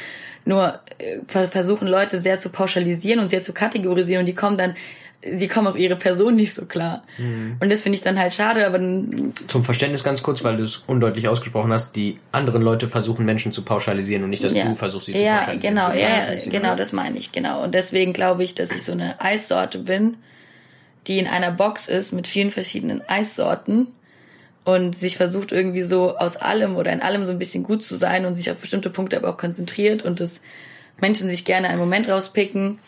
Nur äh, ver- versuchen Leute sehr zu pauschalisieren und sehr zu kategorisieren und die kommen dann, die kommen auf ihre Person nicht so klar. Und das finde ich dann halt schade, aber Zum Verständnis ganz kurz, weil du es undeutlich ausgesprochen hast, die anderen Leute versuchen Menschen zu pauschalisieren und nicht, dass du versuchst, sie zu ja, pauschalisieren. genau, ja, pauschalisierst sie genau, das meine ich, genau. Und deswegen glaube ich, dass ich so eine Eissorte bin, die in einer Box ist mit vielen verschiedenen Eissorten und sich versucht irgendwie so aus allem oder in allem so ein bisschen gut zu sein und sich auf bestimmte Punkte aber auch konzentriert und dass Menschen sich gerne einen Moment rauspicken,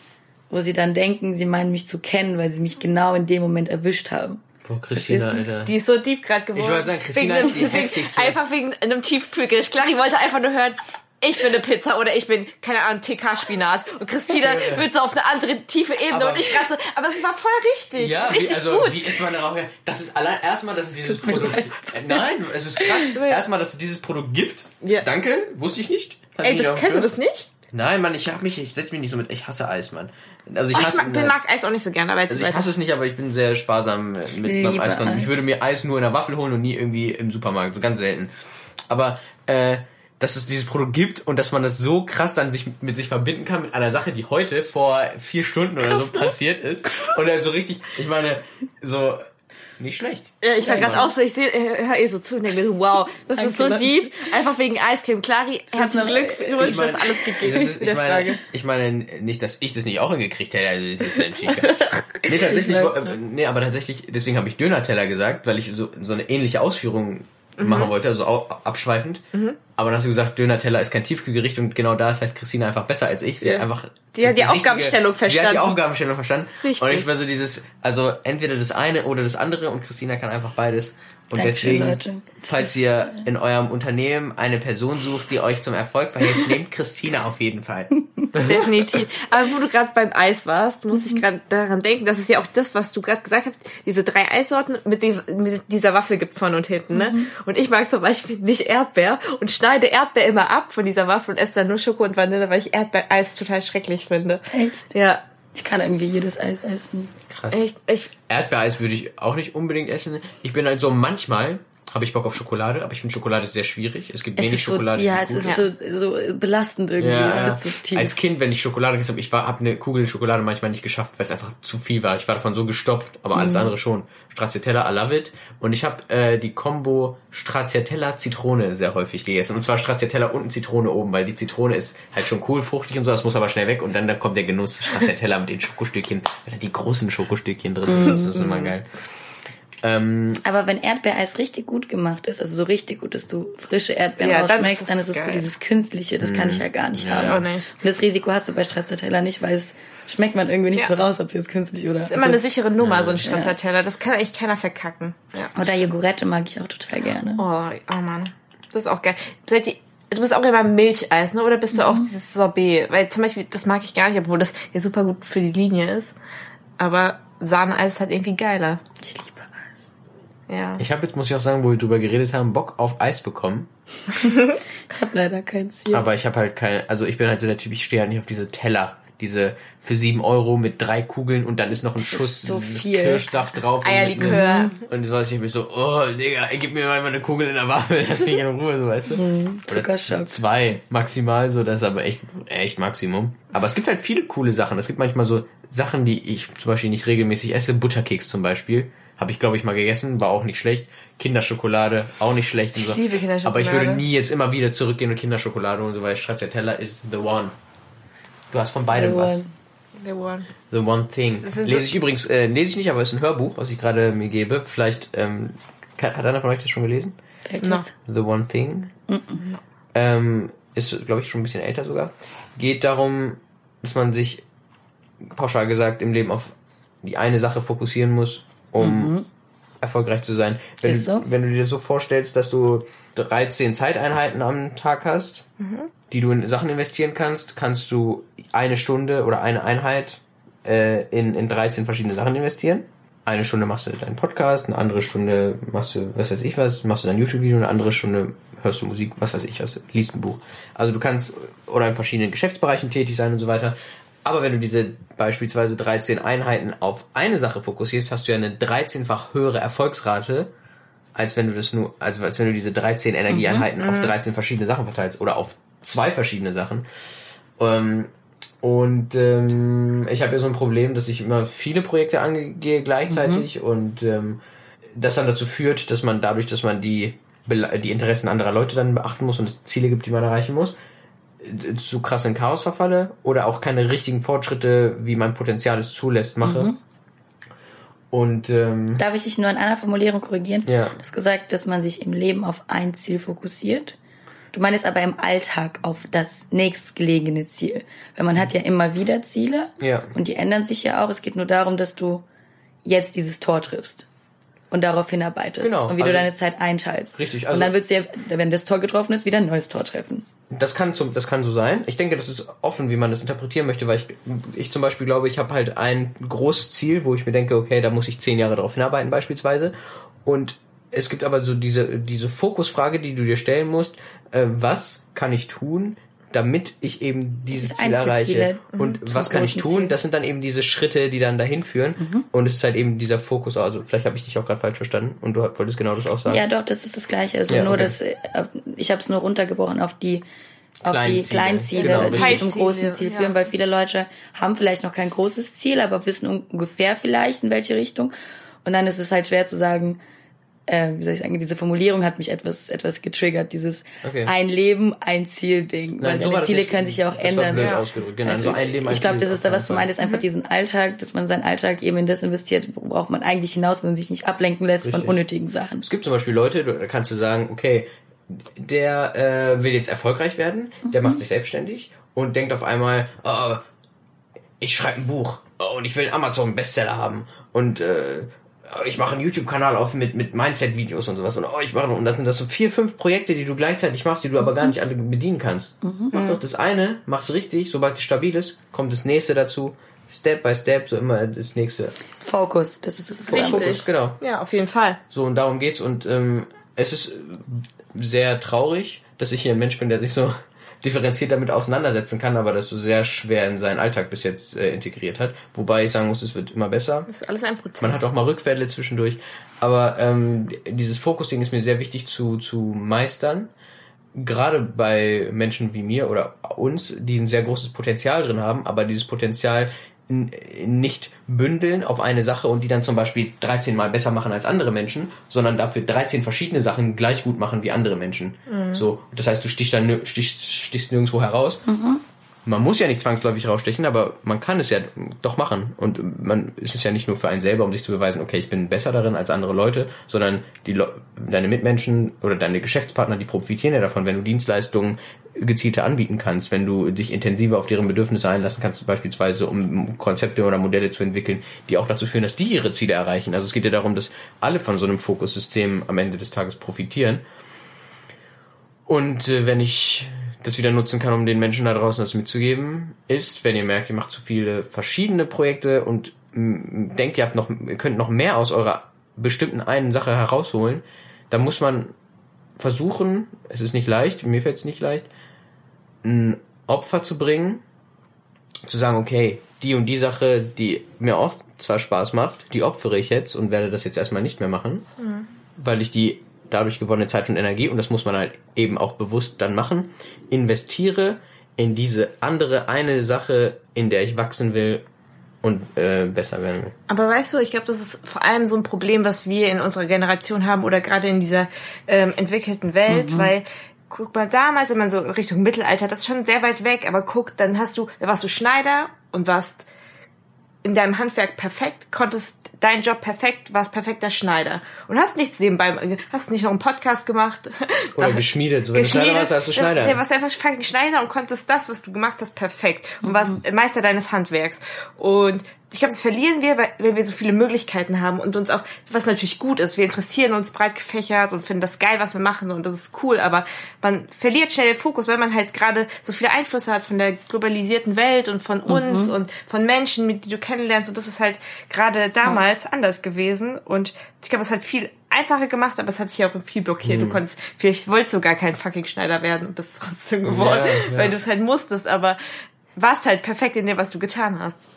wo sie dann denken, sie meinen mich zu kennen, weil sie mich genau in dem Moment erwischt haben. Boah, Christina? Alter. Die ist so deep gerade geworden. Ich wollte sagen, Christina Wegen ist die heftigste. Einfach wegen einem Tiefkühlgericht. Clary wollte einfach nur hören, ich bin eine Pizza oder ich bin, keine Ahnung, TK-Spinat. Und Christina wird so auf eine andere tiefe Ebene Aber- und ich gerade so, aber es war voll richtig. Ja, wie, richtig also gut. wie ist man darauf? Das ist allein erstmal, dass es dieses Produkt. Äh, nein, es ist krass. Erstmal, dass es dieses Produkt gibt. Ja. Danke, wusste ich nicht. Hatte Ey, ich das, kennst du das nicht? Nein, Mann, ich hab mich, ich setze mich nicht so mit. Ich hasse Eis, Mann. Also ich Oh, ich hasse. mag, bin, mag Eis auch nicht so gerne, aber jetzt Also ich hasse es nicht, aber ich bin sehr sparsam äh, mit beim Eiskonsum. Ich würde mir Eis nur in der Waffel holen und nie irgendwie im Supermarkt, so ganz selten. Aber äh, dass es dieses Produkt gibt und dass man das so krass dann sich mit sich verbinden kann mit einer Sache, die heute vor vier Stunden oder so passiert ist und dann so richtig, ich meine, so nicht schlecht. Ja, ich war Ja, gerade auch so, ich sehe, äh, hör eh so zu und denke mir so, wow, das ist so deep. Einfach wegen Eiscreme. Clary, herzlichen noch- Glückwunsch, Ich mein- hast alles gegeben Das ist, in ich, meine, ich meine nicht, dass ich das nicht auch hingekriegt hätte. Also das ist Chica. nee, tatsächlich, äh, nee, aber tatsächlich, deswegen habe ich Döner-Teller gesagt, weil ich so, so eine ähnliche Ausführung machen wollte, also au- abschweifend. Aber dann hast du gesagt, Döner-Teller ist kein Tiefkühlgericht und genau da ist halt Christina einfach besser als ich. Sie Ja. hat einfach Die hat die richtige- Aufgabenstellung Sie hat die verstanden. Aufgabenstellung verstanden. Richtig. Und ich war so dieses, also entweder das eine oder das andere und Christina kann einfach beides. Und Dankeschön, deswegen, Leute. Falls ist- ihr in eurem Unternehmen eine Person sucht, die euch zum Erfolg verhilft, nehmt Christina auf jeden Fall. Definitiv. Aber wo du gerade beim Eis warst, muss ich gerade daran denken, das ist ja auch das, was du gerade gesagt hast, diese drei Eissorten mit, die, mit dieser Waffel gibt vorne und hinten, ne? Und ich mag zum Beispiel nicht Erdbeer und schneide Erdbeer immer ab von dieser Waffel und esse dann nur Schoko und Vanille, weil ich Erdbeereis total schrecklich finde. Echt? Ja. Ich kann irgendwie jedes Eis essen. Krass. Echt, ich, Erdbeereis würde ich auch nicht unbedingt essen. Ich bin halt so manchmal habe ich Bock auf Schokolade, aber ich finde Schokolade sehr schwierig. Es gibt Es wenig so, Schokolade. ja, es gut ist so, so belastend irgendwie. Ja, so als Kind, wenn ich Schokolade gegessen habe, ich habe eine Kugel Schokolade manchmal nicht geschafft, weil es einfach zu viel war. Ich war davon so gestopft, aber alles Mhm. andere schon. Stracciatella, I love it. Und ich habe äh, die Combo Stracciatella Zitrone sehr häufig gegessen. Und zwar Stracciatella und Zitrone oben, weil die Zitrone ist halt schon cool, fruchtig und so, das muss aber schnell weg. Und dann, dann kommt der Genuss Stracciatella mit den Schokostückchen, weil da die großen Schokostückchen drin sind. Das ist Mhm. immer geil. Ähm, Aber wenn Erdbeereis richtig gut gemacht ist, also so richtig gut, dass du frische Erdbeeren Ja, dann rausschmeckst, ist dann ist es gut. Dieses Künstliche, das kann ich ja gar nicht Ja. haben. Ich auch nicht. Und das Risiko hast du bei Stracciatella nicht, weil es schmeckt man irgendwie nicht Ja. so raus, ob es jetzt künstlich oder ist immer eine so. sichere Nummer, so ein Stracciatella. Das kann eigentlich keiner verkacken. Ja. Oder Jogurette mag ich auch total gerne. Oh, oh Mann. Das ist auch geil. Seid ihr, du bist auch immer Milcheis, ne? Oder bist du auch dieses Sorbet? Weil zum Beispiel, das mag ich gar nicht, obwohl das ja super gut für die Linie ist. Aber Sahneeis ist halt irgendwie geiler. Ich. Ja. ich habe jetzt, muss ich auch sagen, wo wir drüber geredet haben, Bock auf Eis bekommen. Ich habe leider kein Ziel. Aber ich habe halt keine, also ich bin halt so der Typ, ich stehe halt nicht auf diese Teller. Diese für sieben Euro mit drei Kugeln und dann ist noch ein ist Schuss so viel. Kirschsaft drauf. und- Eierlikör. Und so was ich mich so, oh Digga, gib mir mal eine Kugel in der Waffel, lass mich in Ruhe, so weißt du. Mhm. Zuckerschock. zwei maximal, so das ist aber echt, echt Maximum. Aber es gibt halt viele coole Sachen. Es gibt manchmal so Sachen, die ich zum Beispiel nicht regelmäßig esse. Butterkeks zum Beispiel. Habe ich, glaube ich, mal gegessen, war auch nicht schlecht. Kinderschokolade, auch nicht schlecht. Und so. Ich liebe Kinderschokolade. Aber ich würde nie jetzt immer wieder zurückgehen und Kinderschokolade und so, weil Stracciatella ist the one. Du hast von beidem The was. one. The one. The One Thing. Lese so- ich übrigens, äh, lese ich nicht, aber es ist ein Hörbuch, was ich gerade mir gebe. Vielleicht, ähm, kann, hat einer von euch das schon gelesen? No. The One Thing. Ähm, ist, glaube ich, schon ein bisschen älter sogar. Geht darum, dass man sich, pauschal gesagt, im Leben auf die eine Sache fokussieren muss, um erfolgreich zu sein. Wenn, du, so. wenn du dir so vorstellst, dass du 13 Zeiteinheiten am Tag hast, die du in Sachen investieren kannst, kannst du eine Stunde oder eine Einheit äh, in, in 13 verschiedene Sachen investieren. Eine Stunde machst du deinen Podcast, eine andere Stunde machst du, was weiß ich was, machst du dein YouTube-Video, eine andere Stunde hörst du Musik, was weiß ich was, liest ein Buch. Also du kannst oder in verschiedenen Geschäftsbereichen tätig sein und so weiter. Aber wenn du diese beispielsweise 13 Einheiten auf eine Sache fokussierst, hast du ja eine 13-fach höhere Erfolgsrate, als wenn du das nur, also als wenn du diese 13 Energieeinheiten auf 13 verschiedene Sachen verteilst oder auf zwei verschiedene Sachen. Ähm, und ähm, ich habe ja so ein Problem, dass ich immer viele Projekte angehe gleichzeitig und ähm, das dann dazu führt, dass man dadurch, dass man die die Interessen anderer Leute dann beachten muss und es Ziele gibt, die man erreichen muss, zu krass in Chaos verfalle oder auch keine richtigen Fortschritte, wie mein Potenzial es zulässt, mache. Und ähm, Darf ich dich nur an einer Formulierung korrigieren? Ja. Du hast gesagt, dass man sich im Leben auf ein Ziel fokussiert. Du meinst aber im Alltag auf das nächstgelegene Ziel. Weil man hat ja immer wieder Ziele. Ja. Und die ändern sich ja auch. Es geht nur darum, dass du jetzt dieses Tor triffst. Und darauf hinarbeitest. Genau, Und wie also- du deine Zeit einteilst. Richtig, also- und dann willst du ja, wenn das Tor getroffen ist, wieder ein neues Tor treffen. Das kann zum, das kann so sein. Ich denke, das ist offen, wie man das interpretieren möchte, weil ich, ich zum Beispiel glaube, ich habe halt ein großes Ziel, wo ich mir denke, okay, da muss ich zehn Jahre drauf hinarbeiten beispielsweise. Und es gibt aber so diese, diese Fokusfrage, die du dir stellen musst, äh, was kann ich tun, damit ich eben dieses Das Ziel erreiche? mhm, Und was kann ich tun? Ziel. Das sind dann eben diese Schritte, die dann dahin führen. Mhm. Und es ist halt eben dieser Fokus, also vielleicht habe ich dich auch gerade falsch verstanden und du wolltest genau das auch sagen. Ja, doch, das ist das Gleiche. Also Ja, nur, okay. dass äh, ich habe es nur runtergebrochen auf die auf Kleinen die Ziele. Kleinziele, Genau, die zum großen Ziel Ja. führen, weil viele Leute haben vielleicht noch kein großes Ziel, aber wissen ungefähr vielleicht in welche Richtung. Und dann ist es halt schwer zu sagen, äh, wie soll ich sagen, diese Formulierung hat mich etwas etwas getriggert, dieses Okay. ein Leben, ein Ziel Ding. Nein, weil so war deine Ziele nicht. können sich ja auch Das war ändern. blöd Ja. ausgedrückt. Genau, Also, so ein Leben, ein ich glaube, das ist da, was du meinst, einfach diesen Alltag, dass man seinen Alltag eben in das investiert, worauf man eigentlich hinaus will und sich nicht ablenken lässt von Richtig. unnötigen Sachen. Es gibt zum Beispiel Leute, da kannst du sagen, okay, der äh, will jetzt erfolgreich werden, der macht sich selbstständig und denkt auf einmal, oh, ich schreibe ein Buch oh, und ich will einen Amazon-Bestseller haben und äh, ich mache einen YouTube-Kanal auf mit, mit Mindset-Videos und sowas und oh, ich mache und das sind das so vier, fünf Projekte, die du gleichzeitig machst, die du aber gar nicht alle bedienen kannst. Mach doch das eine, mach's richtig, sobald es stabil ist, kommt das nächste dazu, Step by Step, so immer das nächste. Fokus, das ist das Richtig. Fokus, genau. Ja, auf jeden Fall. So, und darum geht's. Und ähm, es ist äh, sehr traurig, dass ich hier ein Mensch bin, der sich so differenziert damit auseinandersetzen kann, aber das so sehr schwer in seinen Alltag bis jetzt äh, integriert hat. Wobei ich sagen muss, es wird immer besser. Das ist alles ein Prozess. Man hat auch mal Rückfälle zwischendurch. Aber ähm, dieses Fokussing ist mir sehr wichtig zu, zu meistern. Gerade bei Menschen wie mir oder uns, die ein sehr großes Potenzial drin haben, aber dieses Potenzial nicht bündeln auf eine Sache und die dann zum Beispiel 13 Mal besser machen als andere Menschen, sondern dafür 13 verschiedene Sachen gleich gut machen wie andere Menschen. So, das heißt, du stichst dann stichst, stichst nirgendwo heraus. Man muss ja nicht zwangsläufig rausstechen, aber man kann es ja doch machen. Und man es ist ja nicht nur für einen selber, um sich zu beweisen, okay, ich bin besser darin als andere Leute, sondern die Le deine Mitmenschen oder deine Geschäftspartner, die profitieren ja davon, wenn du Dienstleistungen gezielter anbieten kannst, wenn du dich intensiver auf deren Bedürfnisse einlassen kannst, beispielsweise um Konzepte oder Modelle zu entwickeln, die auch dazu führen, dass die ihre Ziele erreichen. Also es geht ja darum, dass alle von so einem Fokussystem am Ende des Tages profitieren. Und äh, wenn ich das wieder nutzen kann, um den Menschen da draußen das mitzugeben, ist, wenn ihr merkt, ihr macht zu viele verschiedene Projekte und denkt, ihr habt noch, ihr könnt noch mehr aus eurer bestimmten einen Sache herausholen, dann muss man versuchen, es ist nicht leicht, mir fällt es nicht leicht, ein Opfer zu bringen, zu sagen, okay, die und die Sache, die mir auch zwar Spaß macht, die opfere ich jetzt und werde das jetzt erstmal nicht mehr machen, weil ich die dadurch gewonnene Zeit und Energie, und das muss man halt eben auch bewusst dann machen, investiere in diese andere eine Sache, in der ich wachsen will und äh, besser werden will. Aber weißt du, ich glaube, das ist vor allem so ein Problem, was wir in unserer Generation haben oder gerade in dieser ähm, entwickelten Welt, weil guck mal, damals, wenn man so Richtung Mittelalter, das ist schon sehr weit weg, aber guck, dann hast du, da warst du Schneider und warst in deinem Handwerk perfekt, konntest deinen Job perfekt, warst perfekter Schneider. Und hast nichts nebenbei, hast nicht noch einen Podcast gemacht. Oder geschmiedet, so wenn du Schneider warst, hast du Schneider. Ja, warst einfach fucking Schneider und konntest das, was du gemacht hast, perfekt. Und warst Meister deines Handwerks. Und ich glaube, das verlieren wir, weil, weil wir so viele Möglichkeiten haben und uns auch, was natürlich gut ist, wir interessieren uns breit gefächert und finden das geil, was wir machen und das ist cool, aber man verliert schnell den Fokus, weil man halt gerade so viele Einflüsse hat von der globalisierten Welt und von uns und von Menschen, mit die du kennenlernst. Und das ist halt gerade damals anders gewesen und ich glaube, es hat viel einfacher gemacht, aber es hat dich auch viel blockiert. Du konntest, vielleicht wolltest du gar kein fucking Schneider werden und bist trotzdem geworden, ja. weil du es halt musstest, aber warst halt perfekt in dem, was du getan hast.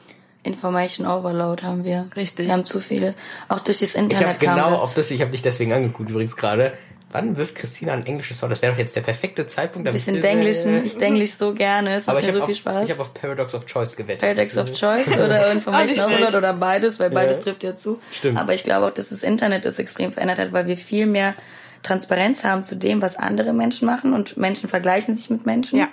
Information Overload haben wir. Richtig. Wir haben zu viele. Auch durch das Ich Internet habe genau kam das. auf das, ich habe dich deswegen angeguckt übrigens gerade. Wann wirft Christina ein englisches Wort? Das wäre doch jetzt der perfekte Zeitpunkt. damit bisschen Denglischen. Ich denglisch so gerne. Es Aber macht ich mir habe so viel auf, Spaß. ich hab auf Paradox of Choice gewettet. Paradox of Choice oder Information nicht Overload oder beides, weil beides Ja. trifft ja zu. Stimmt. Aber ich glaube auch, dass das Internet das extrem verändert hat, weil wir viel mehr Transparenz haben zu dem, was andere Menschen machen und Menschen vergleichen sich mit Menschen. Ja.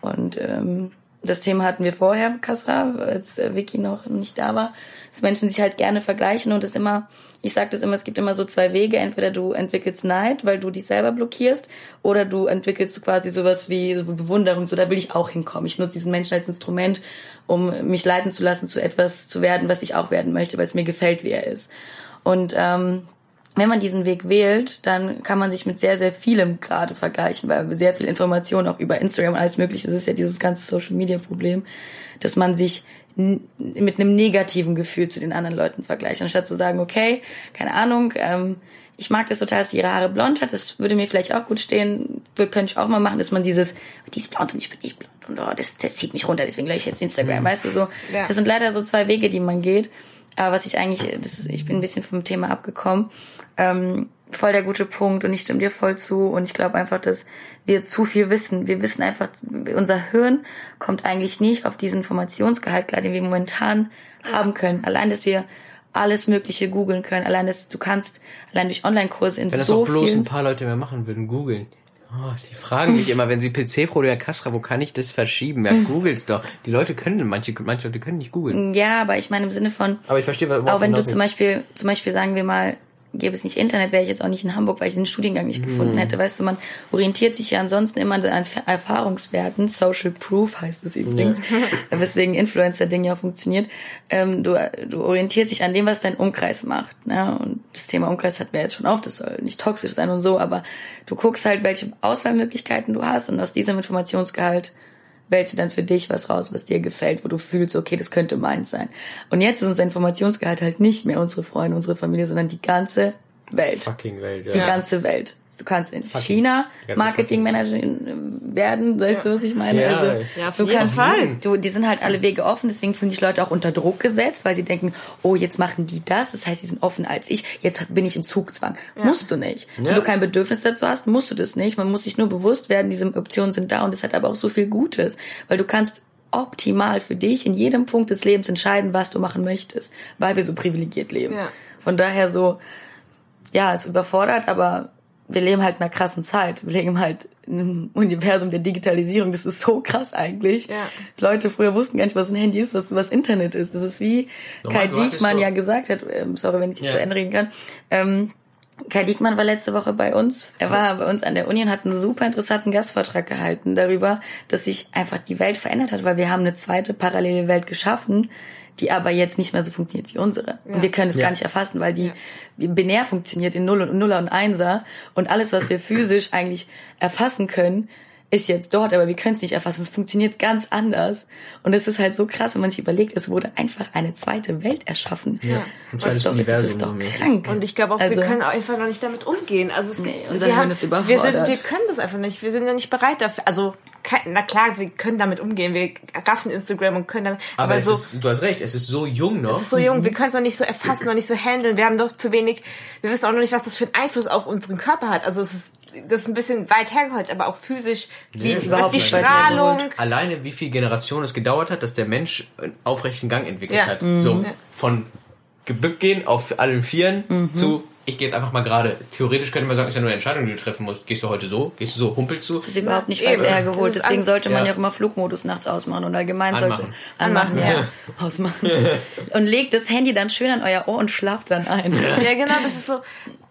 Und ähm, das Thema hatten wir vorher, Kasra, als äh, Vicky noch nicht da war, dass Menschen sich halt gerne vergleichen und es immer, ich sage das immer, es gibt immer so zwei Wege. Entweder du entwickelst Neid, weil du dich selber blockierst, oder du entwickelst quasi sowas wie Bewunderung, so da will ich auch hinkommen. Ich nutze diesen Menschen als Instrument, um mich leiten zu lassen, zu etwas zu werden, was ich auch werden möchte, weil es mir gefällt, wie er ist. Und ähm, wenn man diesen Weg wählt, dann kann man sich mit sehr, sehr vielem gerade vergleichen, weil sehr viel Information auch über Instagram und alles mögliche, das ist ja dieses ganze Social Media Problem, dass man sich mit einem negativen Gefühl zu den anderen Leuten vergleicht, anstatt zu sagen, okay, keine Ahnung, ähm, ich mag das total, dass die ihre Haare blond hat, das würde mir vielleicht auch gut stehen, wir könnte ich auch mal machen, dass man dieses, die ist blond und ich bin nicht blond und oh, das, das zieht mich runter, deswegen gleich ich jetzt Instagram, weißt du so. Ja. Das sind leider so zwei Wege, die man geht. Aber was ich eigentlich, das ist, ich bin ein bisschen vom Thema abgekommen. Ähm, voll der gute Punkt und ich stimme dir voll zu und ich glaube einfach, dass wir zu viel wissen. Wir wissen einfach, unser Hirn kommt eigentlich nicht auf diesen Informationsgehalt klar, den wir momentan haben können. Allein, dass wir alles Mögliche googeln können. Allein, dass du kannst, allein durch Online-Kurse in Wenn das so auch bloß vielen ein paar Leute mehr machen würden, googeln. Oh, die fragen mich immer, wenn sie PC pro der Kasra, wo kann ich das verschieben? Ja, googelt's doch. Die Leute können, manche, manche Leute können nicht googeln. Ja, aber ich meine im Sinne von, Aber ich verstehe, was auch wenn du hinaus zum. Beispiel, zum Beispiel sagen wir mal, gäbe es nicht Internet, wäre ich jetzt auch nicht in Hamburg, weil ich den Studiengang nicht Mhm. gefunden hätte. Weißt du, man orientiert sich ja ansonsten immer an Erf- Erfahrungswerten. Social Proof heißt es übrigens, weswegen Influencer-Ding ja funktioniert. Ähm, du, du orientierst dich an dem, was dein Umkreis macht. Ne? Und das Thema Umkreis hat mir jetzt schon auf, das soll nicht toxisch sein und so, aber du guckst halt, welche Auswahlmöglichkeiten du hast und aus diesem Informationsgehalt wählst du dann für dich was raus, was dir gefällt, wo du fühlst, okay, das könnte meins sein. Und jetzt ist unser Informationsgehalt halt nicht mehr unsere Freunde, unsere Familie, sondern die ganze Welt. Fucking Welt, Die ja. ganze Welt. Du kannst in China Ja, Marketingmanagerin werden, weißt du, was ich meine? Ja. also, Ja, auf du jeden kannst, Fall. Du, die sind halt alle Wege offen, deswegen fühlen sich Leute auch unter Druck gesetzt, weil sie denken, oh, jetzt machen die das, das heißt, die sind offen als ich, jetzt bin ich im Zugzwang. Musst du nicht. Ja. Wenn du kein Bedürfnis dazu hast, musst du das nicht. Man muss sich nur bewusst werden, diese Optionen sind da und es hat aber auch so viel Gutes, weil du kannst optimal für dich in jedem Punkt des Lebens entscheiden, was du machen möchtest, weil wir so privilegiert leben. Ja. Von daher so, ja, es überfordert, aber wir leben halt in einer krassen Zeit. Wir leben halt in einem Universum der Digitalisierung. Das ist so krass eigentlich. Ja. Leute früher wussten gar nicht, was ein Handy ist, was, was Internet ist. Das ist wie Nochmal, Kai Diekmann ja gesagt hat, ähm, sorry, wenn ich Ja. zu Ende reden kann, ähm, Kai Diekmann war letzte Woche bei uns. Er war bei uns an der Uni und hat einen super interessanten Gastvortrag gehalten darüber, dass sich einfach die Welt verändert hat, weil wir haben eine zweite parallele Welt geschaffen, die aber jetzt nicht mehr so funktioniert wie unsere. Und wir können es Ja. gar nicht erfassen, weil die binär funktioniert in Null und Nuller und Einser und alles, was wir physisch eigentlich erfassen können, ist jetzt dort, aber wir können es nicht erfassen. Es funktioniert ganz anders. Und es ist halt so krass, wenn man sich überlegt, es wurde einfach eine zweite Welt erschaffen. Ja. Ein Das zweites ist doch, das Universum ist doch krank. Und ich glaube auch, Also- wir können auch einfach noch nicht damit umgehen. Also es Nee, unser wir, haben, ist wir, sind, wir können das einfach nicht. Wir sind ja nicht bereit dafür. Also na klar, wir können damit umgehen. Wir raffen Instagram und können damit. Aber, Aber, es so, ist, du hast recht, es ist so jung noch. es ist so jung. Wir können es noch nicht so erfassen, noch nicht so handeln. Wir haben doch zu wenig. Wir wissen auch noch nicht, was das für einen Einfluss auf unseren Körper hat. Also es ist das ist ein bisschen weit hergeholt, aber auch physisch. Nee, Wie, was die Strahlung. Alleine wie viel Generationen es gedauert hat, dass der Mensch einen aufrechten Gang entwickelt Ja. hat. Mhm. So von gebückt gehen auf allen Vieren Mhm. zu ich gehe jetzt einfach mal gerade. Theoretisch könnte man sagen, ist ja nur eine Entscheidung, die du treffen musst. Gehst du heute so? Gehst du so? Humpelst du? Das ist überhaupt nicht Eben. weit hergeholt. Deswegen alles- sollte man Ja. ja auch immer Flugmodus nachts ausmachen und allgemein sollte Anmachen. anmachen, Anmachen, ja. Ausmachen. Und legt das Handy dann schön an euer Ohr und schlaft dann ein. Ja, genau, das ist so.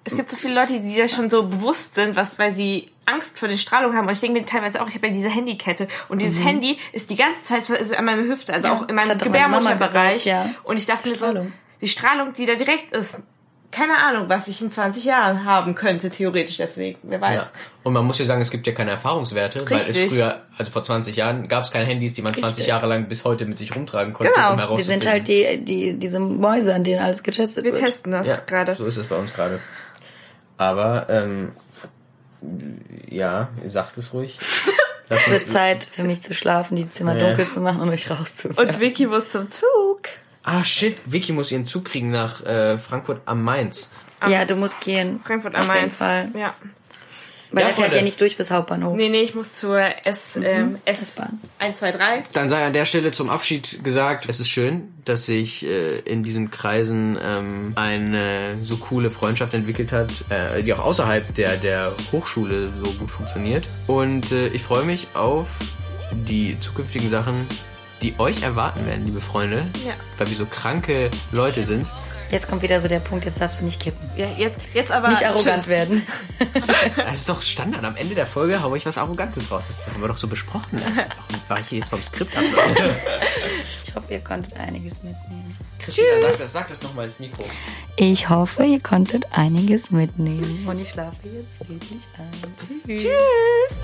Es gibt so viele Leute, die ja schon so bewusst sind, was, weil sie Angst vor den Strahlungen haben. Und ich denke mir teilweise auch, ich habe ja diese Handykette. Und dieses Handy ist die ganze Zeit so, ist an meiner Hüfte, also Ja, auch in das meinem Gebärmutterbereich. ja. Und ich dachte mir so, die Strahlung, die da direkt ist, keine Ahnung, was ich in 20 Jahren haben könnte, theoretisch deswegen. Wer weiß. Ja. Und man muss ja sagen, es gibt ja keine Erfahrungswerte, weil es Richtig. früher, also vor 20 Jahren, gab es keine Handys, die man 20 Richtig. Jahre lang bis heute mit sich rumtragen konnte, Genau. um Wir Wir sind herauszufinden. halt die, die, diese Mäuse, an denen alles getestet Wir wird. testen das ja, gerade. So ist es bei uns gerade. Aber, ähm, ja, ihr sagt es ruhig. Es wird Zeit für mich zu schlafen, die Zimmer Ja. dunkel zu machen und euch rauszuführen. Und Vicky muss zum Zug. ah shit, Vicky muss ihren Zug kriegen nach äh, Frankfurt am Mainz. Ja, du musst gehen. Frankfurt am Auf jeden Mainz. Fall. Ja. Weil Ja, er fährt ja nicht durch bis Hauptbahnhof. Nee, nee, ich muss zur S, ähm, S S-Bahn. 123. Dann sei an der Stelle zum Abschied gesagt, es ist schön, dass sich äh, in diesen Kreisen ähm, eine so coole Freundschaft entwickelt hat, äh, die auch außerhalb der, der Hochschule so gut funktioniert. Und äh, ich freue mich auf die zukünftigen Sachen, die euch erwarten werden, liebe Freunde. Ja. Weil wir so kranke Leute sind. Jetzt kommt wieder so der Punkt, jetzt darfst du nicht kippen. Ja, jetzt, jetzt aber. Nicht arrogant tschüss. werden. Das ist doch Standard. Am Ende der Folge haue ich was Arrogantes raus. Das haben wir doch so besprochen. Also, warum war ich hier jetzt vom Skript ab? Ich hoffe, ihr konntet einiges mitnehmen. Christina, sag das, sag das nochmal ins Mikro. Ich hoffe, ihr konntet einiges mitnehmen. Und ich schlafe jetzt wirklich ein. Tschüss.